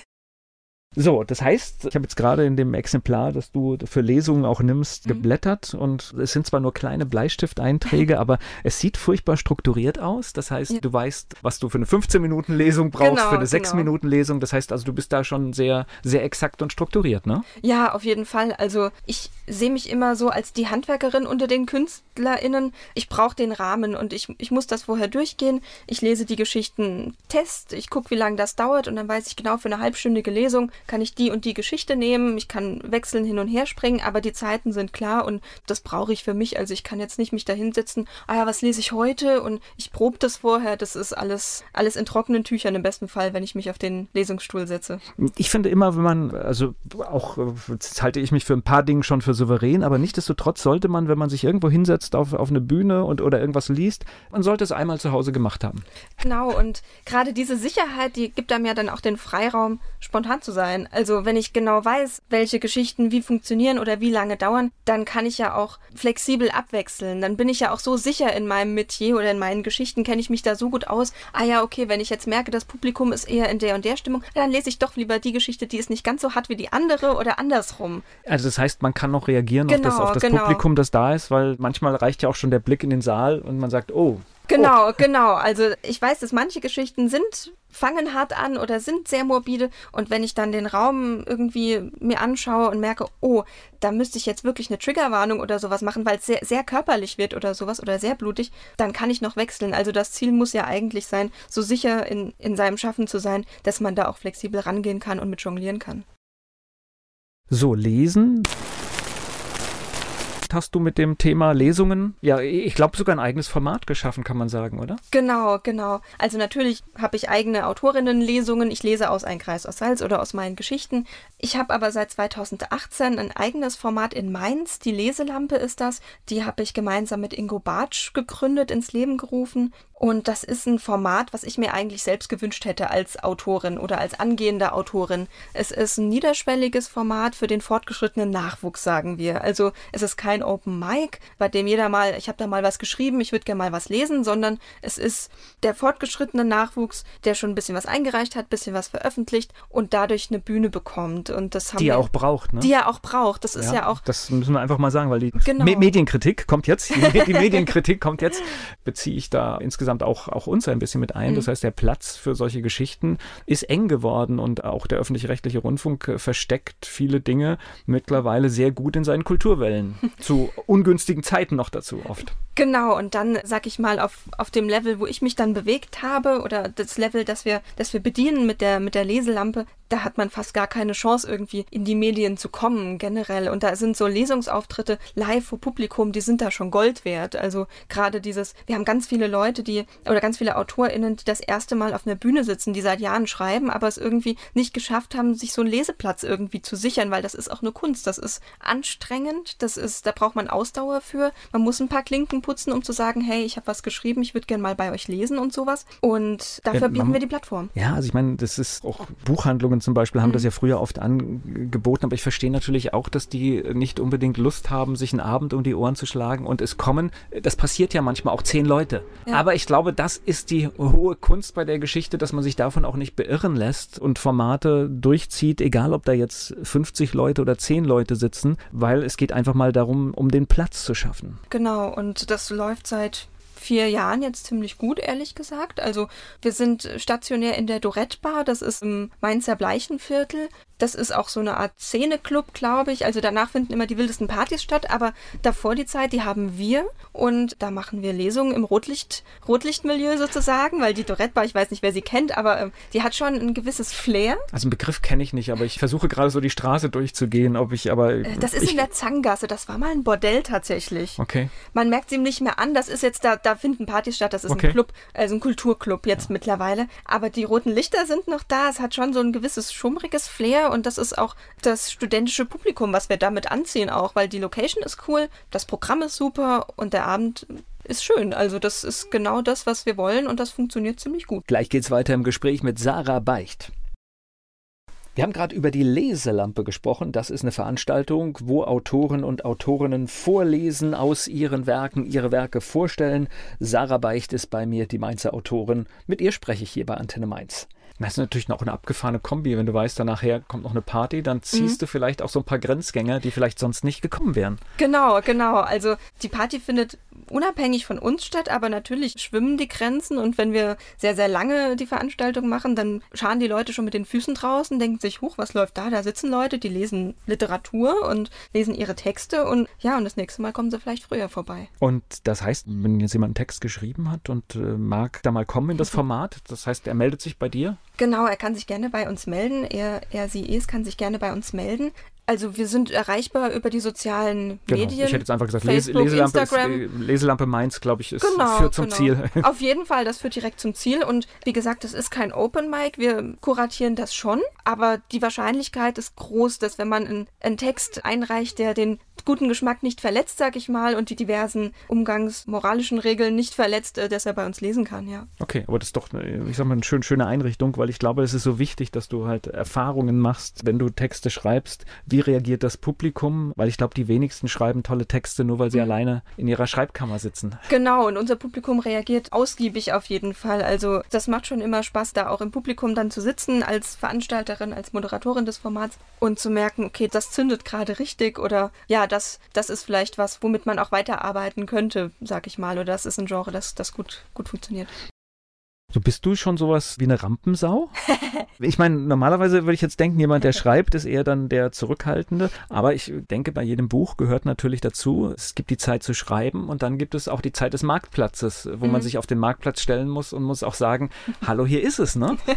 So, das heißt, ich habe jetzt gerade in dem Exemplar, das du für Lesungen auch nimmst, mhm. geblättert und es sind zwar nur kleine Bleistifteinträge, aber es sieht furchtbar strukturiert aus. Das heißt, ja. du weißt, was du für eine 15-Minuten-Lesung brauchst, genau, für eine 6-Minuten-Lesung. Genau. Das heißt also, du bist da schon sehr, sehr exakt und strukturiert, ne? Ja, auf jeden Fall. Also ich sehe mich immer so als die Handwerkerin unter den KünstlerInnen. Ich brauche den Rahmen und ich, ich muss das vorher durchgehen. Ich lese die Geschichten Test, ich gucke, wie lange das dauert und dann weiß ich genau für eine halbstündige Lesung, kann ich die und die Geschichte nehmen, ich kann wechseln, hin und her springen, aber die Zeiten sind klar und das brauche ich für mich. Also ich kann jetzt nicht mich da hinsetzen, ah ja, was lese ich heute und ich probe das vorher. Das ist alles, alles in trockenen Tüchern im besten Fall, wenn ich mich auf den Lesungsstuhl setze. Ich finde immer, wenn man, also auch, jetzt halte ich mich für ein paar Dinge schon für souverän, aber nichtsdestotrotz sollte man, wenn man sich irgendwo hinsetzt auf, auf eine Bühne und oder irgendwas liest, man sollte es einmal zu Hause gemacht haben. Genau, und gerade diese Sicherheit, die gibt einem ja dann auch den Freiraum, spontan zu sein sein. Also wenn ich genau weiß, welche Geschichten wie funktionieren oder wie lange dauern, dann kann ich ja auch flexibel abwechseln. Dann bin ich ja auch so sicher in meinem Metier oder in meinen Geschichten, kenne ich mich da so gut aus. Ah ja, okay, wenn ich jetzt merke, das Publikum ist eher in der und der Stimmung, dann lese ich doch lieber die Geschichte, die es nicht ganz so hat wie die andere oder andersrum. Also das heißt, man kann noch reagieren genau, auf das, auf das genau. Publikum, das da ist, weil manchmal reicht ja auch schon der Blick in den Saal und man sagt, oh, Genau, genau. Also ich weiß, dass manche Geschichten sind fangen hart an oder sind sehr morbide. Und wenn ich dann den Raum irgendwie mir anschaue und merke, oh, da müsste ich jetzt wirklich eine Triggerwarnung oder sowas machen, weil es sehr, sehr körperlich wird oder sowas oder sehr blutig, dann kann ich noch wechseln. Also das Ziel muss ja eigentlich sein, so sicher in, in seinem Schaffen zu sein, dass man da auch flexibel rangehen kann und mit jonglieren kann. So, lesen hast du mit dem Thema Lesungen, ja, ich glaube sogar ein eigenes Format geschaffen, kann man sagen, oder? Genau, genau. Also natürlich habe ich eigene Autorinnenlesungen. Ich lese aus Ein Kreis aus Salz oder aus meinen Geschichten. Ich habe aber seit 2018 ein eigenes Format in Mainz. Die Leselampe ist das. Die habe ich gemeinsam mit Ingo Bartsch gegründet, ins Leben gerufen. Und das ist ein Format, was ich mir eigentlich selbst gewünscht hätte als Autorin oder als angehende Autorin. Es ist ein niederschwelliges Format für den fortgeschrittenen Nachwuchs, sagen wir. Also es ist kein Open Mic, bei dem jeder mal, ich habe da mal was geschrieben, ich würde gerne mal was lesen, sondern es ist der fortgeschrittene Nachwuchs, der schon ein bisschen was eingereicht hat, ein bisschen was veröffentlicht und dadurch eine Bühne bekommt. Und das haben die er auch braucht, ne? Die er auch braucht. Das ist ja, ja auch. Das müssen wir einfach mal sagen, weil die genau. Me Medienkritik kommt jetzt. Die Medienkritik kommt jetzt. Beziehe ich da insgesamt auch, auch uns ein bisschen mit ein. Mhm. Das heißt, der Platz für solche Geschichten ist eng geworden und auch der öffentlich-rechtliche Rundfunk äh, versteckt viele Dinge mittlerweile sehr gut in seinen Kulturwellen. Zu ungünstigen Zeiten noch dazu oft. Genau, und dann, sag ich mal, auf, auf dem Level, wo ich mich dann bewegt habe, oder das Level, das wir, das wir bedienen mit der, mit der Leselampe, da hat man fast gar keine Chance, irgendwie in die Medien zu kommen, generell. Und da sind so Lesungsauftritte live vor Publikum, die sind da schon Gold wert. Also gerade dieses, wir haben ganz viele Leute, die, oder ganz viele AutorInnen, die das erste Mal auf einer Bühne sitzen, die seit Jahren schreiben, aber es irgendwie nicht geschafft haben, sich so einen Leseplatz irgendwie zu sichern, weil das ist auch eine Kunst. Das ist anstrengend, das ist, da braucht man Ausdauer für. Man muss ein paar Klinken putzen, um zu sagen, hey, ich habe was geschrieben, ich würde gerne mal bei euch lesen und sowas. Und dafür ja, bieten wir die Plattform. Ja, also ich meine, das ist auch Buchhandlungen zum Beispiel haben mhm. das ja früher oft angeboten, aber ich verstehe natürlich auch, dass die nicht unbedingt Lust haben, sich einen Abend um die Ohren zu schlagen und es kommen, das passiert ja manchmal auch zehn Leute. Ja. Aber ich glaube, das ist die hohe Kunst bei der Geschichte, dass man sich davon auch nicht beirren lässt und Formate durchzieht, egal ob da jetzt 50 Leute oder 10 Leute sitzen, weil es geht einfach mal darum, um den Platz zu schaffen. Genau, und das läuft seit vier Jahren jetzt ziemlich gut, ehrlich gesagt. Also wir sind stationär in der Dorette Bar, das ist im Mainzer Bleichenviertel. Das ist auch so eine Art Szeneclub, glaube ich. Also danach finden immer die wildesten Partys statt, aber davor die Zeit, die haben wir und da machen wir Lesungen im Rotlicht, Rotlichtmilieu sozusagen, weil die Dorette Bar, ich weiß nicht, wer sie kennt, aber ähm, die hat schon ein gewisses Flair. Also einen Begriff kenne ich nicht, aber ich versuche gerade so die Straße durchzugehen, ob ich aber... Äh, das ist ich, in der Zangasse, das war mal ein Bordell tatsächlich. Okay. Man merkt es ihm nicht mehr an, das ist jetzt, da, da finden Partys statt, das ist okay. ein Club, also ein Kulturclub jetzt ja. mittlerweile. Aber die roten Lichter sind noch da, es hat schon so ein gewisses schummriges Flair und das ist auch das studentische Publikum, was wir damit anziehen auch, weil die Location ist cool, das Programm ist super und der Abend ist schön. Also das ist genau das, was wir wollen und das funktioniert ziemlich gut. Gleich geht's weiter im Gespräch mit Sarah Beicht. Wir haben gerade über die Leselampe gesprochen. Das ist eine Veranstaltung, wo Autoren und Autorinnen vorlesen aus ihren Werken, ihre Werke vorstellen. Sarah Beicht ist bei mir, die Mainzer Autorin. Mit ihr spreche ich hier bei Antenne Mainz. Das ist natürlich noch eine abgefahrene Kombi. Wenn du weißt, dann nachher kommt noch eine Party, dann ziehst mhm. du vielleicht auch so ein paar Grenzgänger, die vielleicht sonst nicht gekommen wären. Genau, genau. Also die Party findet unabhängig von uns statt, aber natürlich schwimmen die Grenzen und wenn wir sehr, sehr lange die Veranstaltung machen, dann scharen die Leute schon mit den Füßen draußen, denken sich, huch, was läuft da? Da sitzen Leute, die lesen Literatur und lesen ihre Texte und ja, und das nächste Mal kommen sie vielleicht früher vorbei. Und das heißt, wenn jetzt jemand einen Text geschrieben hat und äh, mag da mal kommen in das Format, das heißt, er meldet sich bei dir? Genau, er kann sich gerne bei uns melden. Er, er, sie, es kann sich gerne bei uns melden. Also wir sind erreichbar über die sozialen genau. Medien. Ich hätte jetzt einfach gesagt, Facebook, Leselampe, Instagram. Ist, äh, Leselampe Mainz, glaube ich, ist, genau, führt zum genau. Ziel. Auf jeden Fall, das führt direkt zum Ziel. Und wie gesagt, das ist kein Open Mic. Wir kuratieren das schon. Aber die Wahrscheinlichkeit ist groß, dass wenn man einen, einen Text einreicht, der den guten Geschmack nicht verletzt, sag ich mal, und die diversen umgangsmoralischen Regeln nicht verletzt, äh, dass er bei uns lesen kann, ja. Okay, aber das ist doch, eine, ich sag mal, eine schön, schöne Einrichtung, weil ich glaube, es ist so wichtig, dass du halt Erfahrungen machst, wenn du Texte schreibst. Wie reagiert das Publikum? Weil ich glaube, die wenigsten schreiben tolle Texte, nur weil sie mhm. alleine in ihrer Schreibkammer sitzen. Genau, und unser Publikum reagiert ausgiebig auf jeden Fall. Also das macht schon immer Spaß, da auch im Publikum dann zu sitzen, als Veranstalterin, als Moderatorin des Formats und zu merken, okay, das zündet gerade richtig oder ja, das, das ist vielleicht was, womit man auch weiterarbeiten könnte, sag ich mal. Oder das ist ein Genre, das, das gut, gut funktioniert. So bist du schon sowas wie eine Rampensau? ich meine, normalerweise würde ich jetzt denken, jemand, der schreibt, ist eher dann der Zurückhaltende. Aber ich denke, bei jedem Buch gehört natürlich dazu, es gibt die Zeit zu schreiben und dann gibt es auch die Zeit des Marktplatzes, wo mhm. man sich auf den Marktplatz stellen muss und muss auch sagen, hallo, hier ist es, ne?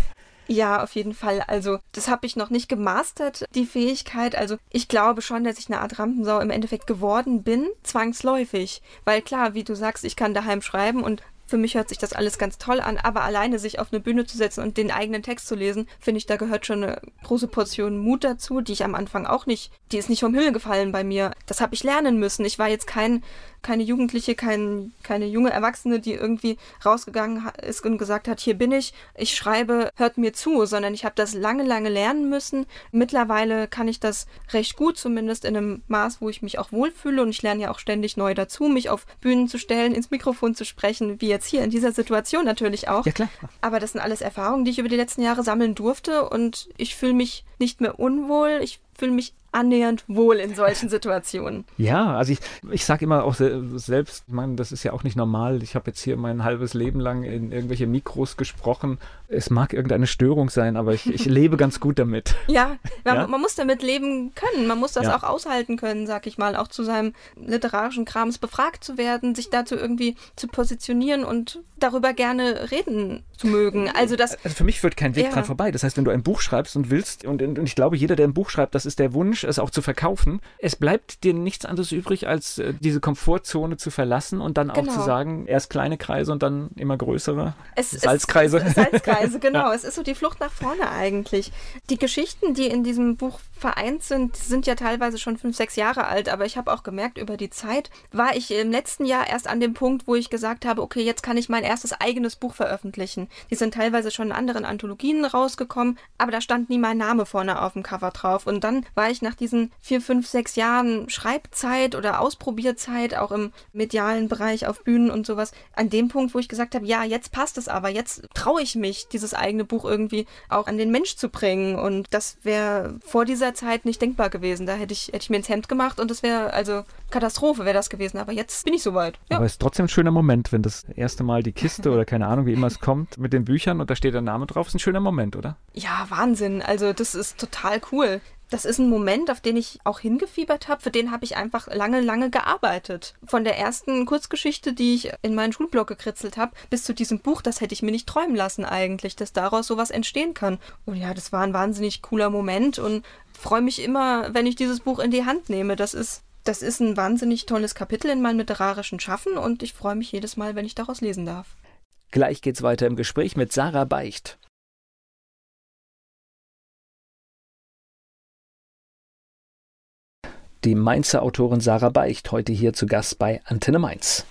Ja, auf jeden Fall. Also, das habe ich noch nicht gemastert, die Fähigkeit. Also, ich glaube schon, dass ich eine Art Rampensau im Endeffekt geworden bin, zwangsläufig. Weil klar, wie du sagst, ich kann daheim schreiben und für mich hört sich das alles ganz toll an, aber alleine sich auf eine Bühne zu setzen und den eigenen Text zu lesen, finde ich, da gehört schon eine große Portion Mut dazu, die ich am Anfang auch nicht, die ist nicht vom Himmel gefallen bei mir. Das habe ich lernen müssen. Ich war jetzt kein keine Jugendliche, kein, keine junge Erwachsene, die irgendwie rausgegangen ist und gesagt hat, hier bin ich, ich schreibe, hört mir zu, sondern ich habe das lange, lange lernen müssen. Mittlerweile kann ich das recht gut, zumindest in einem Maß, wo ich mich auch wohlfühle und ich lerne ja auch ständig neu dazu, mich auf Bühnen zu stellen, ins Mikrofon zu sprechen, wie jetzt hier in dieser Situation natürlich auch. Ja, klar. Aber das sind alles Erfahrungen, die ich über die letzten Jahre sammeln durfte und ich fühle mich nicht mehr unwohl, ich fühle mich annähernd wohl in solchen Situationen. Ja, also ich, ich sage immer auch selbst, ich meine, das ist ja auch nicht normal. Ich habe jetzt hier mein halbes Leben lang in irgendwelche Mikros gesprochen. Es mag irgendeine Störung sein, aber ich, ich lebe ganz gut damit. Ja, man, ja? man, muss damit leben können. Man muss das ja. auch aushalten können, sag ich mal, auch zu seinem literarischen Krams befragt zu werden, sich dazu irgendwie zu positionieren und darüber gerne reden zu mögen. Also das. Also für mich führt kein Weg ja. dran vorbei. Das heißt, wenn du ein Buch schreibst und willst, und, und ich glaube, jeder, der ein Buch schreibt, das ist der Wunsch, es auch zu verkaufen. Es bleibt dir nichts anderes übrig, als äh, diese Komfortzone zu verlassen und dann genau. auch zu sagen, erst kleine Kreise und dann immer größere es, Salzkreise. Es, Salzkreise, genau. ja. Es ist so die Flucht nach vorne eigentlich. Die Geschichten, die in diesem Buch vereint sind, sind ja teilweise schon fünf, sechs Jahre alt, aber ich habe auch gemerkt, über die Zeit war ich im letzten Jahr erst an dem Punkt, wo ich gesagt habe, okay, jetzt kann ich mein erstes eigenes Buch veröffentlichen. Die sind teilweise schon in anderen Anthologien rausgekommen, aber da stand nie mein Name vorne auf dem Cover drauf. Und dann war ich nach nach diesen vier, fünf, sechs Jahren Schreibzeit oder Ausprobierzeit, auch im medialen Bereich auf Bühnen und sowas, an dem Punkt, wo ich gesagt habe, ja, jetzt passt es aber, jetzt traue ich mich, dieses eigene Buch irgendwie auch an den Mensch zu bringen. Und das wäre vor dieser Zeit nicht denkbar gewesen. Da hätte ich, hätte ich mir ins Hemd gemacht und das wäre, also Katastrophe wäre das gewesen. Aber jetzt bin ich soweit. Ja. Aber es ist trotzdem ein schöner Moment, wenn das erste Mal die Kiste oder keine Ahnung, wie immer es kommt, mit den Büchern und da steht der Name drauf, ist ein schöner Moment, oder? Ja, Wahnsinn. Also das ist total cool das ist ein Moment, auf den ich auch hingefiebert habe. Für den habe ich einfach lange, lange gearbeitet. Von der ersten Kurzgeschichte, die ich in meinen Schulblock gekritzelt habe, bis zu diesem Buch, das hätte ich mir nicht träumen lassen eigentlich, dass daraus sowas entstehen kann. Und ja, das war ein wahnsinnig cooler Moment und freue mich immer, wenn ich dieses Buch in die Hand nehme. Das ist das ist ein wahnsinnig tolles Kapitel in meinem literarischen Schaffen und ich freue mich jedes Mal, wenn ich daraus lesen darf. Gleich geht's weiter im Gespräch mit Sarah Beicht. Die Mainzer Autorin Sarah Beicht, heute hier zu Gast bei Antenne Mainz.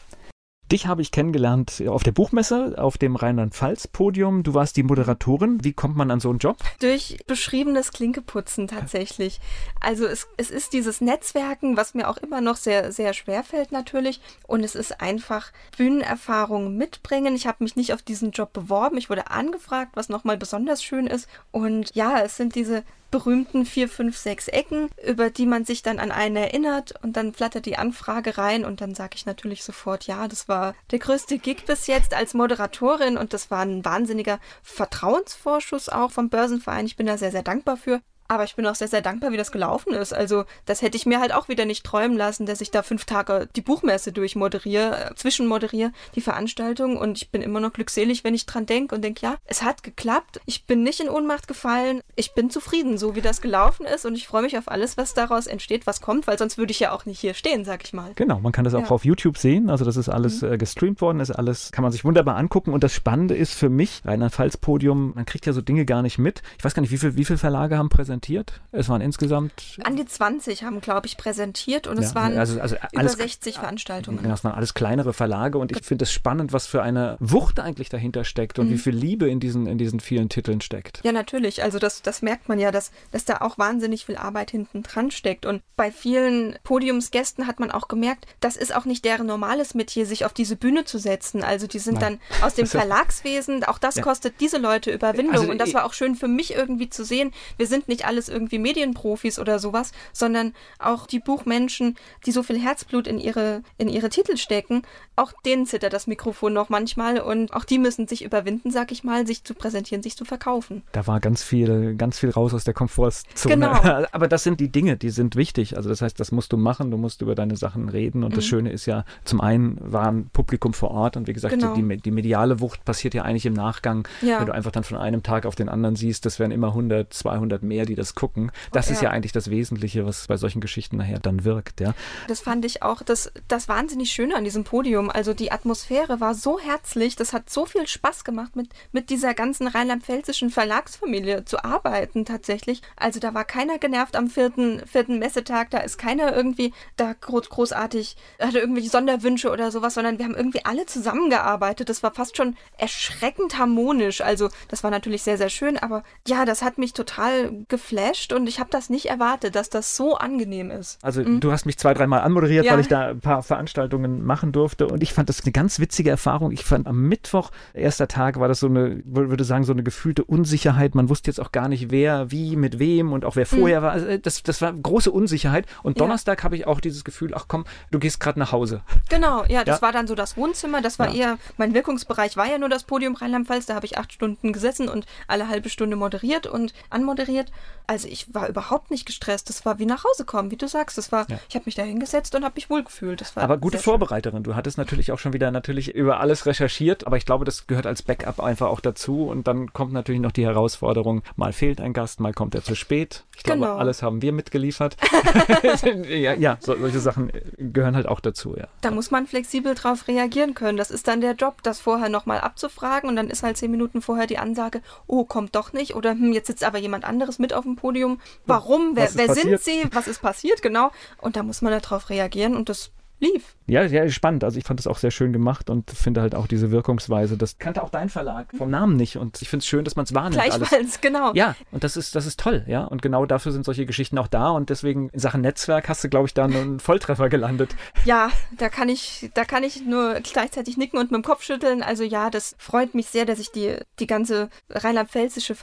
Dich habe ich kennengelernt auf der Buchmesse, auf dem Rheinland-Pfalz-Podium. Du warst die Moderatorin. Wie kommt man an so einen Job? Durch beschriebenes Klinkeputzen tatsächlich. Also es, es ist dieses Netzwerken, was mir auch immer noch sehr, sehr schwer fällt natürlich. Und es ist einfach Bühnenerfahrung mitbringen. Ich habe mich nicht auf diesen Job beworben. Ich wurde angefragt, was nochmal besonders schön ist. Und ja, es sind diese berühmten vier, fünf, sechs Ecken, über die man sich dann an einen erinnert und dann flattert die Anfrage rein und dann sage ich natürlich sofort, ja, das war der größte Gig bis jetzt als Moderatorin und das war ein wahnsinniger Vertrauensvorschuss auch vom Börsenverein. Ich bin da sehr, sehr dankbar für. Aber ich bin auch sehr, sehr dankbar, wie das gelaufen ist. Also, das hätte ich mir halt auch wieder nicht träumen lassen, dass ich da fünf Tage die Buchmesse durchmoderiere, äh, zwischenmoderiere, die Veranstaltung. Und ich bin immer noch glückselig, wenn ich dran denke und denke, ja, es hat geklappt. Ich bin nicht in Ohnmacht gefallen. Ich bin zufrieden, so wie das gelaufen ist. Und ich freue mich auf alles, was daraus entsteht, was kommt, weil sonst würde ich ja auch nicht hier stehen, sag ich mal. Genau, man kann das auch ja. auf YouTube sehen. Also, das ist alles mhm. äh, gestreamt worden, ist alles, kann man sich wunderbar angucken. Und das Spannende ist für mich, Rheinland-Pfalz-Podium, man kriegt ja so Dinge gar nicht mit. Ich weiß gar nicht, wie viele wie viel Verlage haben präsentiert präsentiert? Es waren insgesamt. An die 20 haben, glaube ich, präsentiert und ja, es waren also, also alles, über 60 Veranstaltungen. Genau, es waren alles kleinere Verlage und ich finde es spannend, was für eine Wucht eigentlich dahinter steckt und mhm. wie viel Liebe in diesen, in diesen vielen Titeln steckt. Ja, natürlich. Also das, das merkt man ja, dass, dass da auch wahnsinnig viel Arbeit hinten dran steckt. Und bei vielen Podiumsgästen hat man auch gemerkt, das ist auch nicht deren normales Metier, sich auf diese Bühne zu setzen. Also die sind Nein. dann aus dem Verlagswesen, auch das ja. kostet diese Leute Überwindung. Also, und das war auch schön für mich irgendwie zu sehen. Wir sind nicht nicht alles irgendwie Medienprofis oder sowas, sondern auch die Buchmenschen, die so viel Herzblut in ihre, in ihre Titel stecken, auch denen zittert das Mikrofon noch manchmal und auch die müssen sich überwinden, sag ich mal, sich zu präsentieren, sich zu verkaufen. Da war ganz viel, ganz viel raus aus der Komfortzone. Genau. Aber das sind die Dinge, die sind wichtig. Also das heißt, das musst du machen, du musst über deine Sachen reden. Und mhm. das Schöne ist ja, zum einen war ein Publikum vor Ort und wie gesagt, genau. die, die, mediale Wucht passiert ja eigentlich im Nachgang, ja. wenn du einfach dann von einem Tag auf den anderen siehst, das wären immer 100, 200 mehr, die das gucken. Das ja. ist ja eigentlich das Wesentliche, was bei solchen Geschichten nachher dann wirkt. Ja. Das fand ich auch das, das wahnsinnig Schöne an diesem Podium. Also die Atmosphäre war so herzlich, das hat so viel Spaß gemacht, mit, mit dieser ganzen rheinland-pfälzischen Verlagsfamilie zu arbeiten tatsächlich. Also da war keiner genervt am vierten, vierten Messetag, da ist keiner irgendwie da groß, großartig, hatte irgendwelche Sonderwünsche oder sowas, sondern wir haben irgendwie alle zusammengearbeitet. Das war fast schon erschreckend harmonisch. Also das war natürlich sehr, sehr schön, aber ja, das hat mich total geflasht und ich habe das nicht erwartet, dass das so angenehm ist. Also mhm. du hast mich zwei, dreimal anmoderiert, ja. weil ich da ein paar Veranstaltungen machen durfte und ich fand das eine ganz witzige Erfahrung. Ich fand am Mittwoch, erster Tag, war das so eine, würde sagen, so eine gefühlte Unsicherheit. Man wusste jetzt auch gar nicht, wer, wie, mit wem und auch wer vorher mhm. war. Also das, das war große Unsicherheit. Und Donnerstag ja. habe ich auch dieses Gefühl, ach komm, du gehst gerade nach Hause. Genau, ja, das ja. war dann so das Wohnzimmer. Das war eher, mein Wirkungsbereich war ja nur das Podium Rheinland-Pfalz. Da habe ich acht Stunden gesessen und alle halbe Stunde moderiert und anmoderiert. Also ich war überhaupt nicht gestresst. Das war wie nach Hause kommen, wie du sagst. Das war, ich habe mich da hingesetzt und habe mich wohlgefühlt. Das war Aber gute Vorbereiterin. Schön. Du hattest natürlich auch schon wieder natürlich über alles recherchiert, aber ich glaube, das gehört als Backup einfach auch dazu. Und dann kommt natürlich noch die Herausforderung, mal fehlt ein Gast, mal kommt er zu spät. Ich glaube, genau. alles haben wir mitgeliefert. ja, ja so, solche Sachen gehören halt auch dazu, ja. Da muss man flexibel drauf reagieren können. Das ist dann der Job, das vorher nochmal abzufragen und dann ist halt zehn Minuten vorher die Ansage, oh, kommt doch nicht oder hm, jetzt sitzt aber jemand anderes mit auf dem Podium. Warum? Wer, wer sind sie? Was ist passiert? Genau. Und da muss man darauf reagieren und das lief. Ja, ja, spannend. Also ich fand es auch sehr schön gemacht und finde halt auch diese Wirkungsweise. Das kannte auch dein Verlag vom Namen nicht und ich finde es schön, dass man es wahrnimmt. Gleichfalls, alles. genau. Ja, und das ist, das ist toll, ja. Und genau dafür sind solche Geschichten auch da und deswegen in Sachen Netzwerk hast du, glaube ich, da einen Volltreffer gelandet. Ja, da kann ich, da kann ich nur gleichzeitig nicken und mit dem Kopf schütteln. Also ja, das freut mich sehr, dass ich die, die ganze rheinland-pfälzische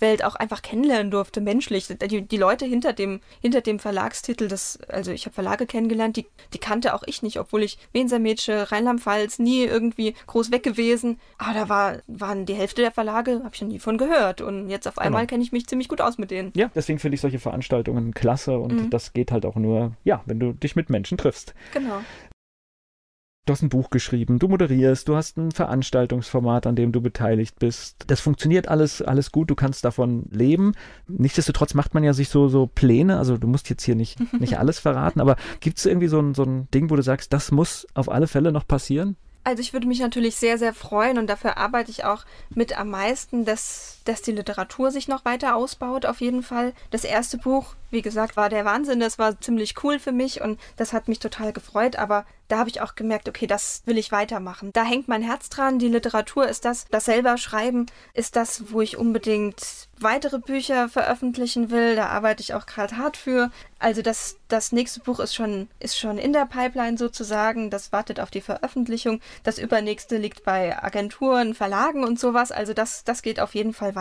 Verlagswelt auch einfach kennenlernen durfte, menschlich. Die, die Leute hinter dem, hinter dem Verlagstitel, das, also ich habe Verlage kennengelernt, die, die kannte auch ich nicht, obwohl ich Wehenser-Mädchen, Rheinland-Pfalz, nie irgendwie groß weg gewesen. Aber da war, waren die Hälfte der Verlage, habe ich noch nie von gehört. Und jetzt auf einmal genau. kenne ich mich ziemlich gut aus mit denen. Ja, deswegen finde ich solche Veranstaltungen klasse und mhm. das geht halt auch nur, ja, wenn du dich mit Menschen triffst. Genau. Du hast ein Buch geschrieben, du moderierst, du hast ein Veranstaltungsformat, an dem du beteiligt bist. Das funktioniert alles, alles gut, du kannst davon leben. Nichtsdestotrotz macht man ja sich so, so Pläne. Also du musst jetzt hier nicht, nicht alles verraten, aber gibt es irgendwie so ein, so ein Ding, wo du sagst, das muss auf alle Fälle noch passieren? Also ich würde mich natürlich sehr, sehr freuen und dafür arbeite ich auch mit am meisten, dass, dass die Literatur sich noch weiter ausbaut, auf jeden Fall. Das erste Buch, wie gesagt, war der Wahnsinn, das war ziemlich cool für mich und das hat mich total gefreut, aber da habe ich auch gemerkt, okay, das will ich weitermachen. Da hängt mein Herz dran. Die Literatur ist das, das selber schreiben ist das, wo ich unbedingt weitere Bücher veröffentlichen will. Da arbeite ich auch gerade hart für. Also das, das nächste Buch ist schon, ist schon in der Pipeline sozusagen. Das wartet auf die Veröffentlichung. Das übernächste liegt bei Agenturen, Verlagen und sowas. Also das, das geht auf jeden Fall weiter.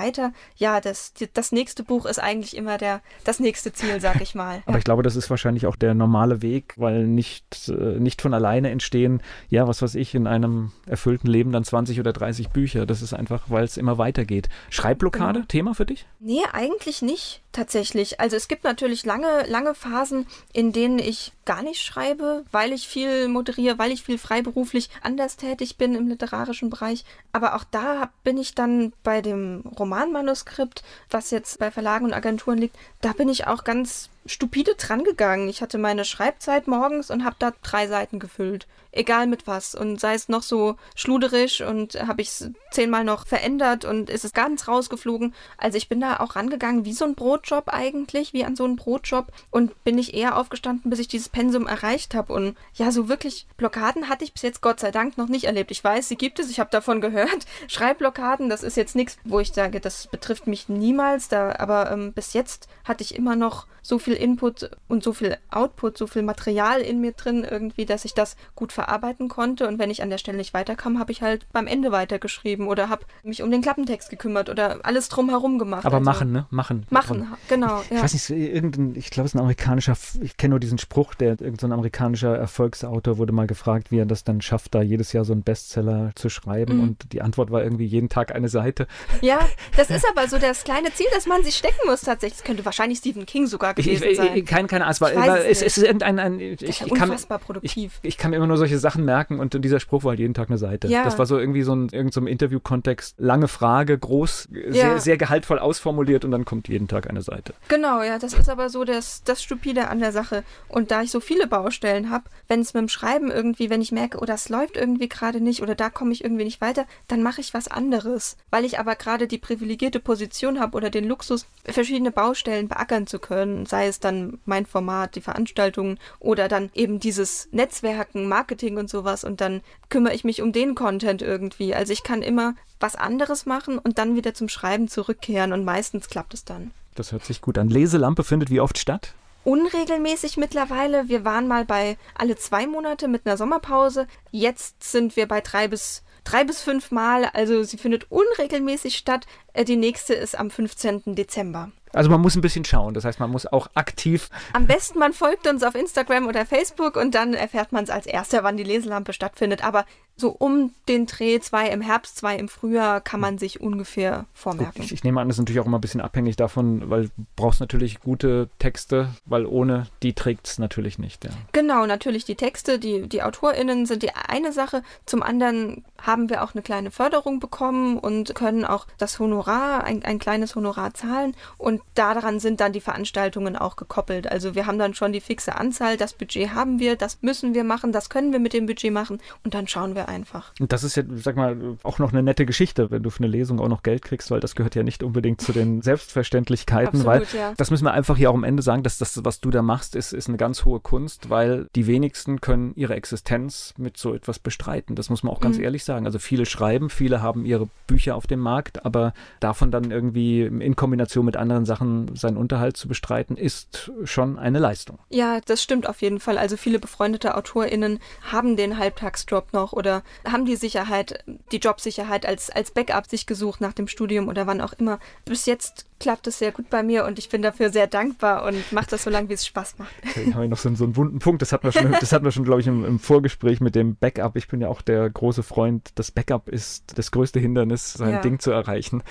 Ja, das, das nächste Buch ist eigentlich immer der, das nächste Ziel, sag ich mal. Aber ja. ich glaube, das ist wahrscheinlich auch der normale Weg, weil nicht, äh, nicht von alleine entstehen, ja, was weiß ich, in einem erfüllten Leben dann 20 oder 30 Bücher. Das ist einfach, weil es immer weitergeht. Schreibblockade, genau. Thema für dich? Nee, eigentlich nicht tatsächlich. Also es gibt natürlich lange, lange Phasen, in denen ich gar nicht schreibe, weil ich viel moderiere, weil ich viel freiberuflich anders tätig bin im literarischen Bereich. Aber auch da bin ich dann bei dem Romanmanuskript, was jetzt bei Verlagen und Agenturen liegt, da bin ich auch ganz stupide drangegangen. Ich hatte meine Schreibzeit morgens und habe da drei Seiten gefüllt. Egal mit was. Und sei es noch so schluderisch und habe ich es zehnmal noch verändert und ist es ganz rausgeflogen. Also ich bin da auch rangegangen wie so ein Brotjob eigentlich, wie an so einen Brotjob und bin nicht eher aufgestanden, bis ich dieses Pensum erreicht habe. Und ja, so wirklich Blockaden hatte ich bis jetzt Gott sei Dank noch nicht erlebt. Ich weiß, sie gibt es, ich habe davon gehört. Schreibblockaden, das ist jetzt nichts, wo ich sage, das betrifft mich niemals. Da, aber ähm, bis jetzt hatte ich immer noch so viel viel Input und so viel Output, so viel Material in mir drin irgendwie, dass ich das gut verarbeiten konnte. Und wenn ich an der Stelle nicht weiterkam, habe ich halt beim Ende weitergeschrieben oder habe mich um den Klappentext gekümmert oder alles drumherum gemacht. Aber also machen, ne? Machen. Machen, genau. Ja. Ich weiß nicht, irgendein, ich glaube, es ist ein amerikanischer, ich kenne nur diesen Spruch, der irgendein so amerikanischer Erfolgsautor wurde mal gefragt, wie er das dann schafft, da jedes Jahr so einen Bestseller zu schreiben. Mhm. Und die Antwort war irgendwie jeden Tag eine Seite. Ja, das ist aber so das kleine Ziel, das man sich stecken muss tatsächlich. Das könnte wahrscheinlich Stephen King sogar gewesen ich, ich, sein. Kein, keine Ahnung. Es, war, war, es, es, ist irgendein. Ein, ich, ich, unfassbar produktiv. Ich, ich, kann mir immer nur solche Sachen merken und dieser Spruch war halt jeden Tag eine Seite. Ja. Das war so irgendwie so ein irgendein so Interview-Kontext. Lange Frage, groß, ja. sehr, sehr gehaltvoll ausformuliert und dann kommt jeden Tag eine Seite. Genau, ja. Das ist aber so das, das Stupide an der Sache. Und da ich so viele Baustellen habe, wenn es mit dem Schreiben irgendwie, wenn ich merke, oh, das läuft irgendwie gerade nicht oder da komme ich irgendwie nicht weiter, dann mache ich was anderes. Weil ich aber gerade die privilegierte Position habe oder den Luxus, verschiedene Baustellen beackern zu können. Sei es dann mein Format, die Veranstaltungen oder dann eben dieses Netzwerken, Marketing und sowas. Und dann kümmere ich mich um den Content irgendwie. Also ich kann immer was anderes machen und dann wieder zum Schreiben zurückkehren und meistens klappt es dann. Das hört sich gut an. Leselampe findet wie oft statt? unregelmäßig mittlerweile. Wir waren mal bei alle zwei Monate mit einer Sommerpause. Jetzt sind wir bei drei bis drei bis fünf Mal. Also sie findet unregelmäßig statt. Äh, die nächste ist am 15. Dezember. Also man muss ein bisschen schauen. Das heißt, man muss auch aktiv. Am besten man folgt uns auf Instagram oder Facebook und dann erfährt man es als erster, wann die Leselampe stattfindet. Aber so um den Dreh, zwei im Herbst, zwei im Frühjahr, kann man sich ungefähr vormerken. Ich, ich, nehme an, das ist natürlich auch immer ein bisschen abhängig davon, weil du brauchst natürlich gute Texte, weil ohne die trägt es natürlich nicht. Ja. Genau, natürlich die Texte, die, die AutorInnen sind die eine Sache. Zum anderen haben wir auch eine kleine Förderung bekommen und können auch das Honorar, ein, ein kleines Honorar zahlen. Und daran sind dann die Veranstaltungen auch gekoppelt. Also wir haben dann schon die fixe Anzahl, das Budget haben wir, das müssen wir machen, das können wir mit dem Budget machen und dann schauen wir einfach. Und das ist ja, sag mal, auch noch eine nette Geschichte, wenn du für eine Lesung auch noch Geld kriegst, weil das gehört ja nicht unbedingt zu den Selbstverständlichkeiten, Absolut, weil ja. das müssen wir einfach hier auch am Ende sagen, dass das, was du da machst, ist, ist eine ganz hohe Kunst, weil die wenigsten können ihre Existenz mit so etwas bestreiten. Das muss man auch ganz mhm. ehrlich sagen. Also viele schreiben, viele haben ihre Bücher auf dem Markt, aber davon dann irgendwie in Kombination mit anderen Sachen seinen Unterhalt zu bestreiten, ist schon eine Leistung. Ja, das stimmt auf jeden Fall. Also viele befreundete AutorInnen haben den Halbtagsjob noch oder haben die Sicherheit, die Jobsicherheit als, als Backup sich gesucht nach dem Studium oder wann auch immer. Bis jetzt klappt es sehr gut bei mir und ich bin dafür sehr dankbar und mache das so lange, wie es Spaß macht. Okay, habe ich noch so, so einen wunden Punkt. Das hatten wir schon, das hatten wir schon, glaube ich, im, im, Vorgespräch mit dem Backup. Ich bin ja auch der große Freund. Das Backup ist das größte Hindernis, sein ja. Ding zu erreichen.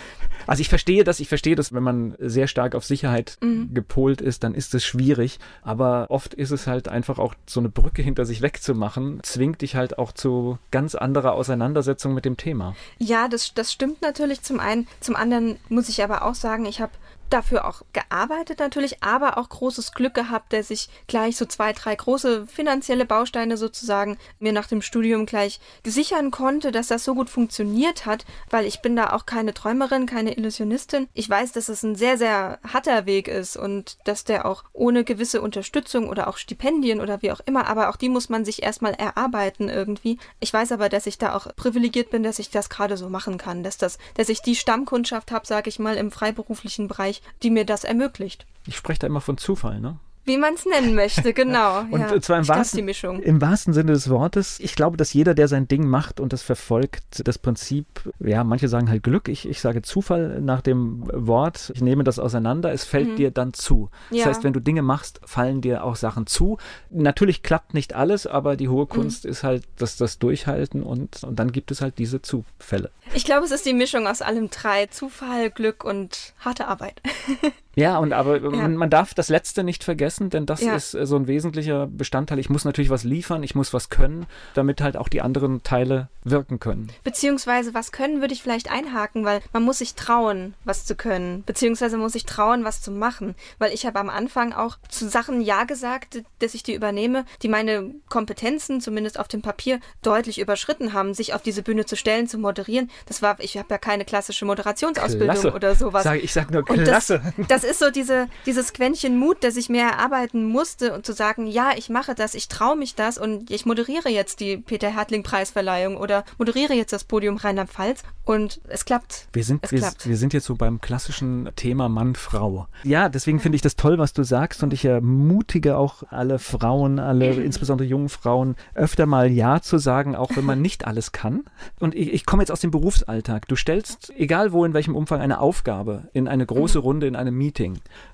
Also ich verstehe das, ich verstehe das, wenn man sehr stark auf Sicherheit mhm. gepolt ist, dann ist es schwierig. Aber oft ist es halt einfach auch so eine Brücke hinter sich wegzumachen, zwingt dich halt auch zu ganz anderer Auseinandersetzung mit dem Thema. Ja, das, das stimmt natürlich zum einen. Zum anderen muss ich aber auch sagen, ich habe dafür auch gearbeitet natürlich, aber auch großes Glück gehabt, dass ich gleich so zwei, drei große finanzielle Bausteine sozusagen mir nach dem Studium gleich sichern konnte, dass das so gut funktioniert hat, weil ich bin da auch keine Träumerin, keine Illusionistin. Ich weiß, dass es ein sehr, sehr harter Weg ist und dass der auch ohne gewisse Unterstützung oder auch Stipendien oder wie auch immer, aber auch die muss man sich erstmal erarbeiten irgendwie. Ich weiß aber, dass ich da auch privilegiert bin, dass ich das gerade so machen kann, dass das, dass ich die Stammkundschaft habe, sage ich mal, im freiberuflichen Bereich, die mir das ermöglicht. Ich spreche da immer von Zufall, ne? Wie man es nennen möchte, genau. und ja. zwar im wahrsten, im wahrsten Sinne des Wortes. Ich glaube, dass jeder, der sein Ding macht und das verfolgt, das Prinzip, ja, manche sagen halt Glück, ich, ich sage Zufall nach dem Wort, ich nehme das auseinander, es fällt mhm. dir dann zu. Das ja. heißt, wenn du Dinge machst, fallen dir auch Sachen zu. Natürlich klappt nicht alles, aber die hohe Kunst mhm. ist halt das, das Durchhalten und, und dann gibt es halt diese Zufälle. Ich glaube, es ist die Mischung aus allem drei. Zufall, Glück und harte Arbeit. Ja, und aber ja. Man, darf das Letzte nicht vergessen, denn das ja. ist äh, so ein wesentlicher Bestandteil. Ich muss natürlich was liefern, ich muss was können, damit halt auch die anderen Teile wirken können. Beziehungsweise was können, würde ich vielleicht einhaken, weil man muss sich trauen, was zu können. Beziehungsweise muss sich trauen, was zu machen. Weil ich habe am Anfang auch zu Sachen Ja gesagt, dass ich die übernehme, die meine Kompetenzen, zumindest auf dem Papier, deutlich überschritten haben, sich auf diese Bühne zu stellen, zu moderieren. Das war, ich habe ja keine klassische Moderationsausbildung klasse. oder sowas. Sag, ich sage nur klasse. Das, das ist so diese, dieses Quäntchen Mut, das ich mir erarbeiten musste und zu sagen, ja, ich mache das, ich traue mich das und ich moderiere jetzt die Peter Hertling Preisverleihung oder moderiere jetzt das Podium Rheinland-Pfalz und es klappt. Wir sind, es wir, klappt. wir sind jetzt so beim klassischen Thema Mann-Frau. Ja, deswegen finde ich das toll, was du sagst und ich ermutige auch alle Frauen, alle, insbesondere jungen Frauen, öfter mal Ja zu sagen, auch wenn man nicht alles kann. Und ich, ich komme jetzt aus dem Berufsalltag. Du stellst, egal wo, in welchem Umfang, eine Aufgabe in eine große Runde, in einem Meeting,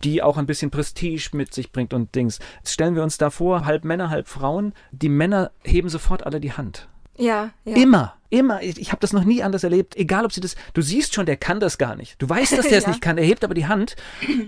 die auch ein bisschen Prestige mit sich bringt und Dings. Jetzt stellen wir uns da vor, halb Männer, halb Frauen. Die Männer heben sofort alle die Hand. Ja, ja. Immer, immer. Ich, ich habe das noch nie anders erlebt. Egal, ob sie das. Du siehst schon, der kann das gar nicht. Du weißt, dass der es Ja. nicht kann. Er hebt aber die Hand.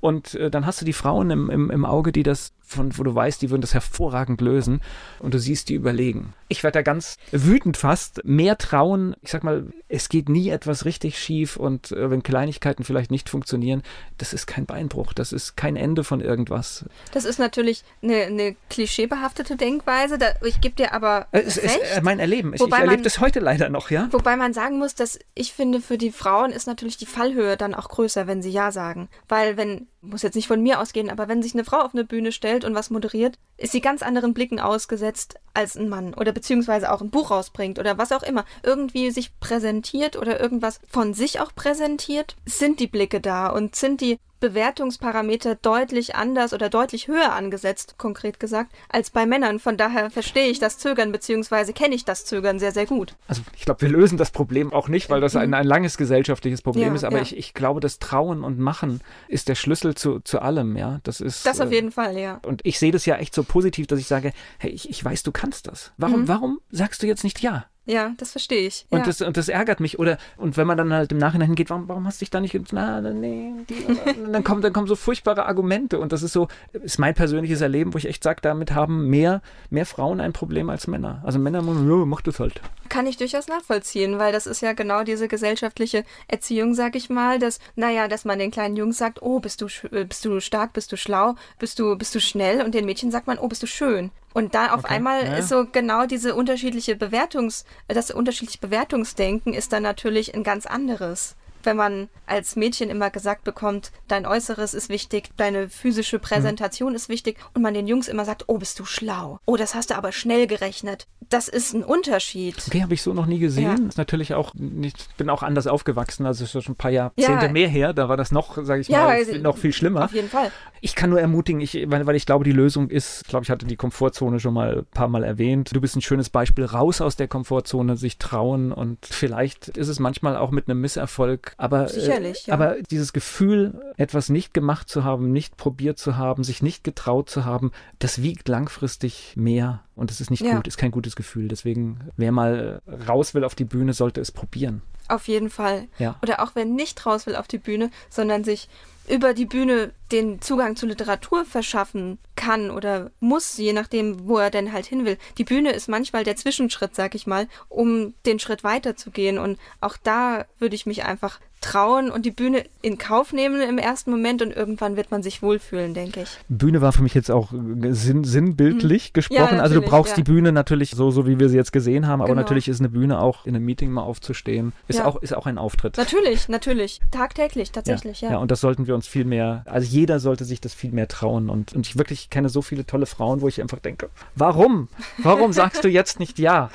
Und äh, dann hast du die Frauen im, im, im Auge, die das, von wo du weißt, die würden das hervorragend lösen. Und du siehst die überlegen. Ich werde da ganz wütend fast. Mehr trauen. Ich sag mal, es geht nie etwas richtig schief. Und äh, wenn Kleinigkeiten vielleicht nicht funktionieren, das ist kein Beinbruch. Das ist kein Ende von irgendwas. Das ist natürlich eine, eine klischeebehaftete Denkweise. Da, ich gebe dir aber Äh, Es ist recht. äh, mein Erleben. Ich, ich erlebe das heute leider noch, ja? Wobei man sagen muss, dass ich finde, für die Frauen ist natürlich die Fallhöhe dann auch größer, wenn sie Ja sagen. Weil wenn, muss jetzt nicht von mir ausgehen, aber wenn sich eine Frau auf eine Bühne stellt und was moderiert, ist sie ganz anderen Blicken ausgesetzt als ein Mann. Oder beziehungsweise auch ein Buch rausbringt oder was auch immer. Irgendwie sich präsentiert oder irgendwas von sich auch präsentiert, sind die Blicke da und sind die Bewertungsparameter deutlich anders oder deutlich höher angesetzt, konkret gesagt, als bei Männern. Von daher verstehe ich das Zögern, beziehungsweise kenne ich das Zögern sehr, sehr gut. Also ich glaube, wir lösen das Problem auch nicht, weil das ein, ein langes gesellschaftliches Problem Ja, ist. Aber ja. ich, ich glaube, das Trauen und Machen ist der Schlüssel zu, zu allem. Ja, das ist. Das auf äh, jeden Fall, ja. Und ich sehe das ja echt so positiv, dass ich sage, hey, ich, ich weiß, du kannst das. Warum, Mhm. warum sagst du jetzt nicht ja? Ja, das verstehe ich. Und, ja. das, und das ärgert mich. Oder und wenn man dann halt im Nachhinein hingeht, warum, warum hast du dich da nicht na, nee, die, dann kommen dann kommen so furchtbare Argumente und das ist so ist mein persönliches Erleben, wo ich echt sage, damit haben mehr mehr Frauen ein Problem als Männer. Also Männer sagen, ja, mach das halt. Kann ich durchaus nachvollziehen, weil das ist ja genau diese gesellschaftliche Erziehung, sag ich mal, dass, naja, dass man den kleinen Jungs sagt, oh, bist du, äh, bist du stark, bist du schlau, bist du, bist du schnell und den Mädchen sagt man, oh, bist du schön. Und da auf Okay, einmal ja. ist so genau diese unterschiedliche Bewertungs, das unterschiedliche Bewertungsdenken ist dann natürlich ein ganz anderes. Wenn man als Mädchen immer gesagt bekommt, dein Äußeres ist wichtig, deine physische Präsentation ist wichtig und man den Jungs immer sagt, oh, bist du schlau. Oh, das hast du aber schnell gerechnet. Das ist ein Unterschied. Okay, habe ich so noch nie gesehen. Ja. Ist natürlich auch nicht, bin auch anders aufgewachsen, also ist schon ein paar Jahrzehnte Ja. mehr her. Da war das noch, sage ich Ja, mal, also- viel- noch viel schlimmer. Auf jeden Fall. Ich kann nur ermutigen, ich, weil, weil ich glaube, die Lösung ist, ich glaube, ich hatte die Komfortzone schon mal ein paar Mal erwähnt. Du bist ein schönes Beispiel, raus aus der Komfortzone, sich trauen und vielleicht ist es manchmal auch mit einem Misserfolg, aber, Sicherlich, äh, ja. aber dieses Gefühl, etwas nicht gemacht zu haben, nicht probiert zu haben, sich nicht getraut zu haben, das wiegt langfristig mehr und das ist nicht Ja. gut, ist kein gutes Gefühl. Deswegen, wer mal raus will auf die Bühne, sollte es probieren. Auf jeden Fall. Ja. Oder auch wenn nicht raus will auf die Bühne, sondern sich über die Bühne den Zugang zu Literatur verschaffen kann oder muss, je nachdem, wo er denn halt hin will. Die Bühne ist manchmal der Zwischenschritt, sag ich mal, um den Schritt weiterzugehen. Und auch da würde ich mich einfach trauen und die Bühne in Kauf nehmen im ersten Moment und irgendwann wird man sich wohlfühlen, denke ich. Bühne war für mich jetzt auch äh, sinn, sinnbildlich gesprochen. also du Mhm. brauchst ja. die Bühne natürlich so, so wie wir sie jetzt gesehen haben, aber Genau. natürlich ist eine Bühne auch in einem Meeting mal aufzustehen, ist, Ja. auch, ist auch ein Auftritt. Natürlich, natürlich. Tagtäglich, tatsächlich, ja. ja, und das sollten wir uns viel mehr, also jeder sollte sich das viel mehr trauen. Und, und ich wirklich kenne so viele tolle Frauen, wo ich einfach denke, warum? Warum sagst du jetzt nicht ja?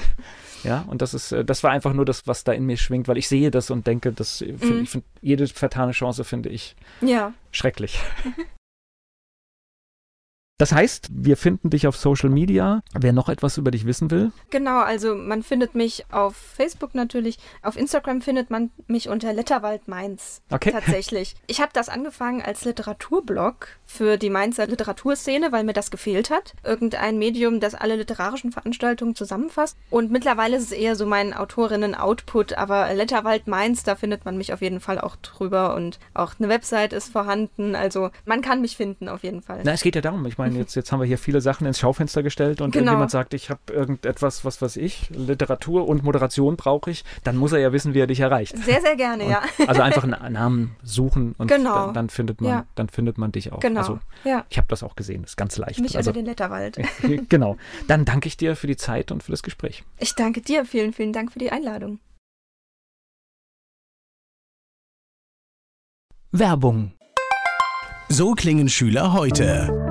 Ja, und das ist, äh, das war einfach nur das, was da in mir schwingt, weil ich sehe das und denke, das, äh, find, Mhm. ich finde, jede vertane Chance finde ich ja. schrecklich. Das heißt, wir finden dich auf Social Media. Wer noch etwas über dich wissen will, Genau, also man findet mich auf Facebook natürlich, auf Instagram findet man mich unter Letterwald Mainz. Okay. Tatsächlich. Ich habe das angefangen als Literaturblog für die Mainzer Literaturszene, weil mir das gefehlt hat. Irgendein Medium, das alle literarischen Veranstaltungen zusammenfasst. Und mittlerweile ist es eher so mein Autorinnen-Output, aber Letterwald Mainz, da findet man mich auf jeden Fall auch drüber und auch eine Website ist vorhanden. Also man kann mich finden auf jeden Fall. na, es geht ja darum, ich meine, jetzt, jetzt haben wir hier viele Sachen ins Schaufenster gestellt und Genau. irgendjemand sagt, ich habe irgendetwas, was weiß ich, Literatur und Moderation brauche ich, dann muss er ja wissen, wie er dich erreicht. Sehr, sehr gerne, ja. Und, also einfach einen Namen suchen und Genau. dann, dann findet man, Ja. dann findet man dich auch. Genau. Also ja. ich habe das auch gesehen, ist ganz leicht. Mich also, unter den Letterwald. genau. Dann danke ich dir für die Zeit und für das Gespräch. Ich danke dir. Vielen, vielen Dank für die Einladung. Werbung. So klingen Schüler heute.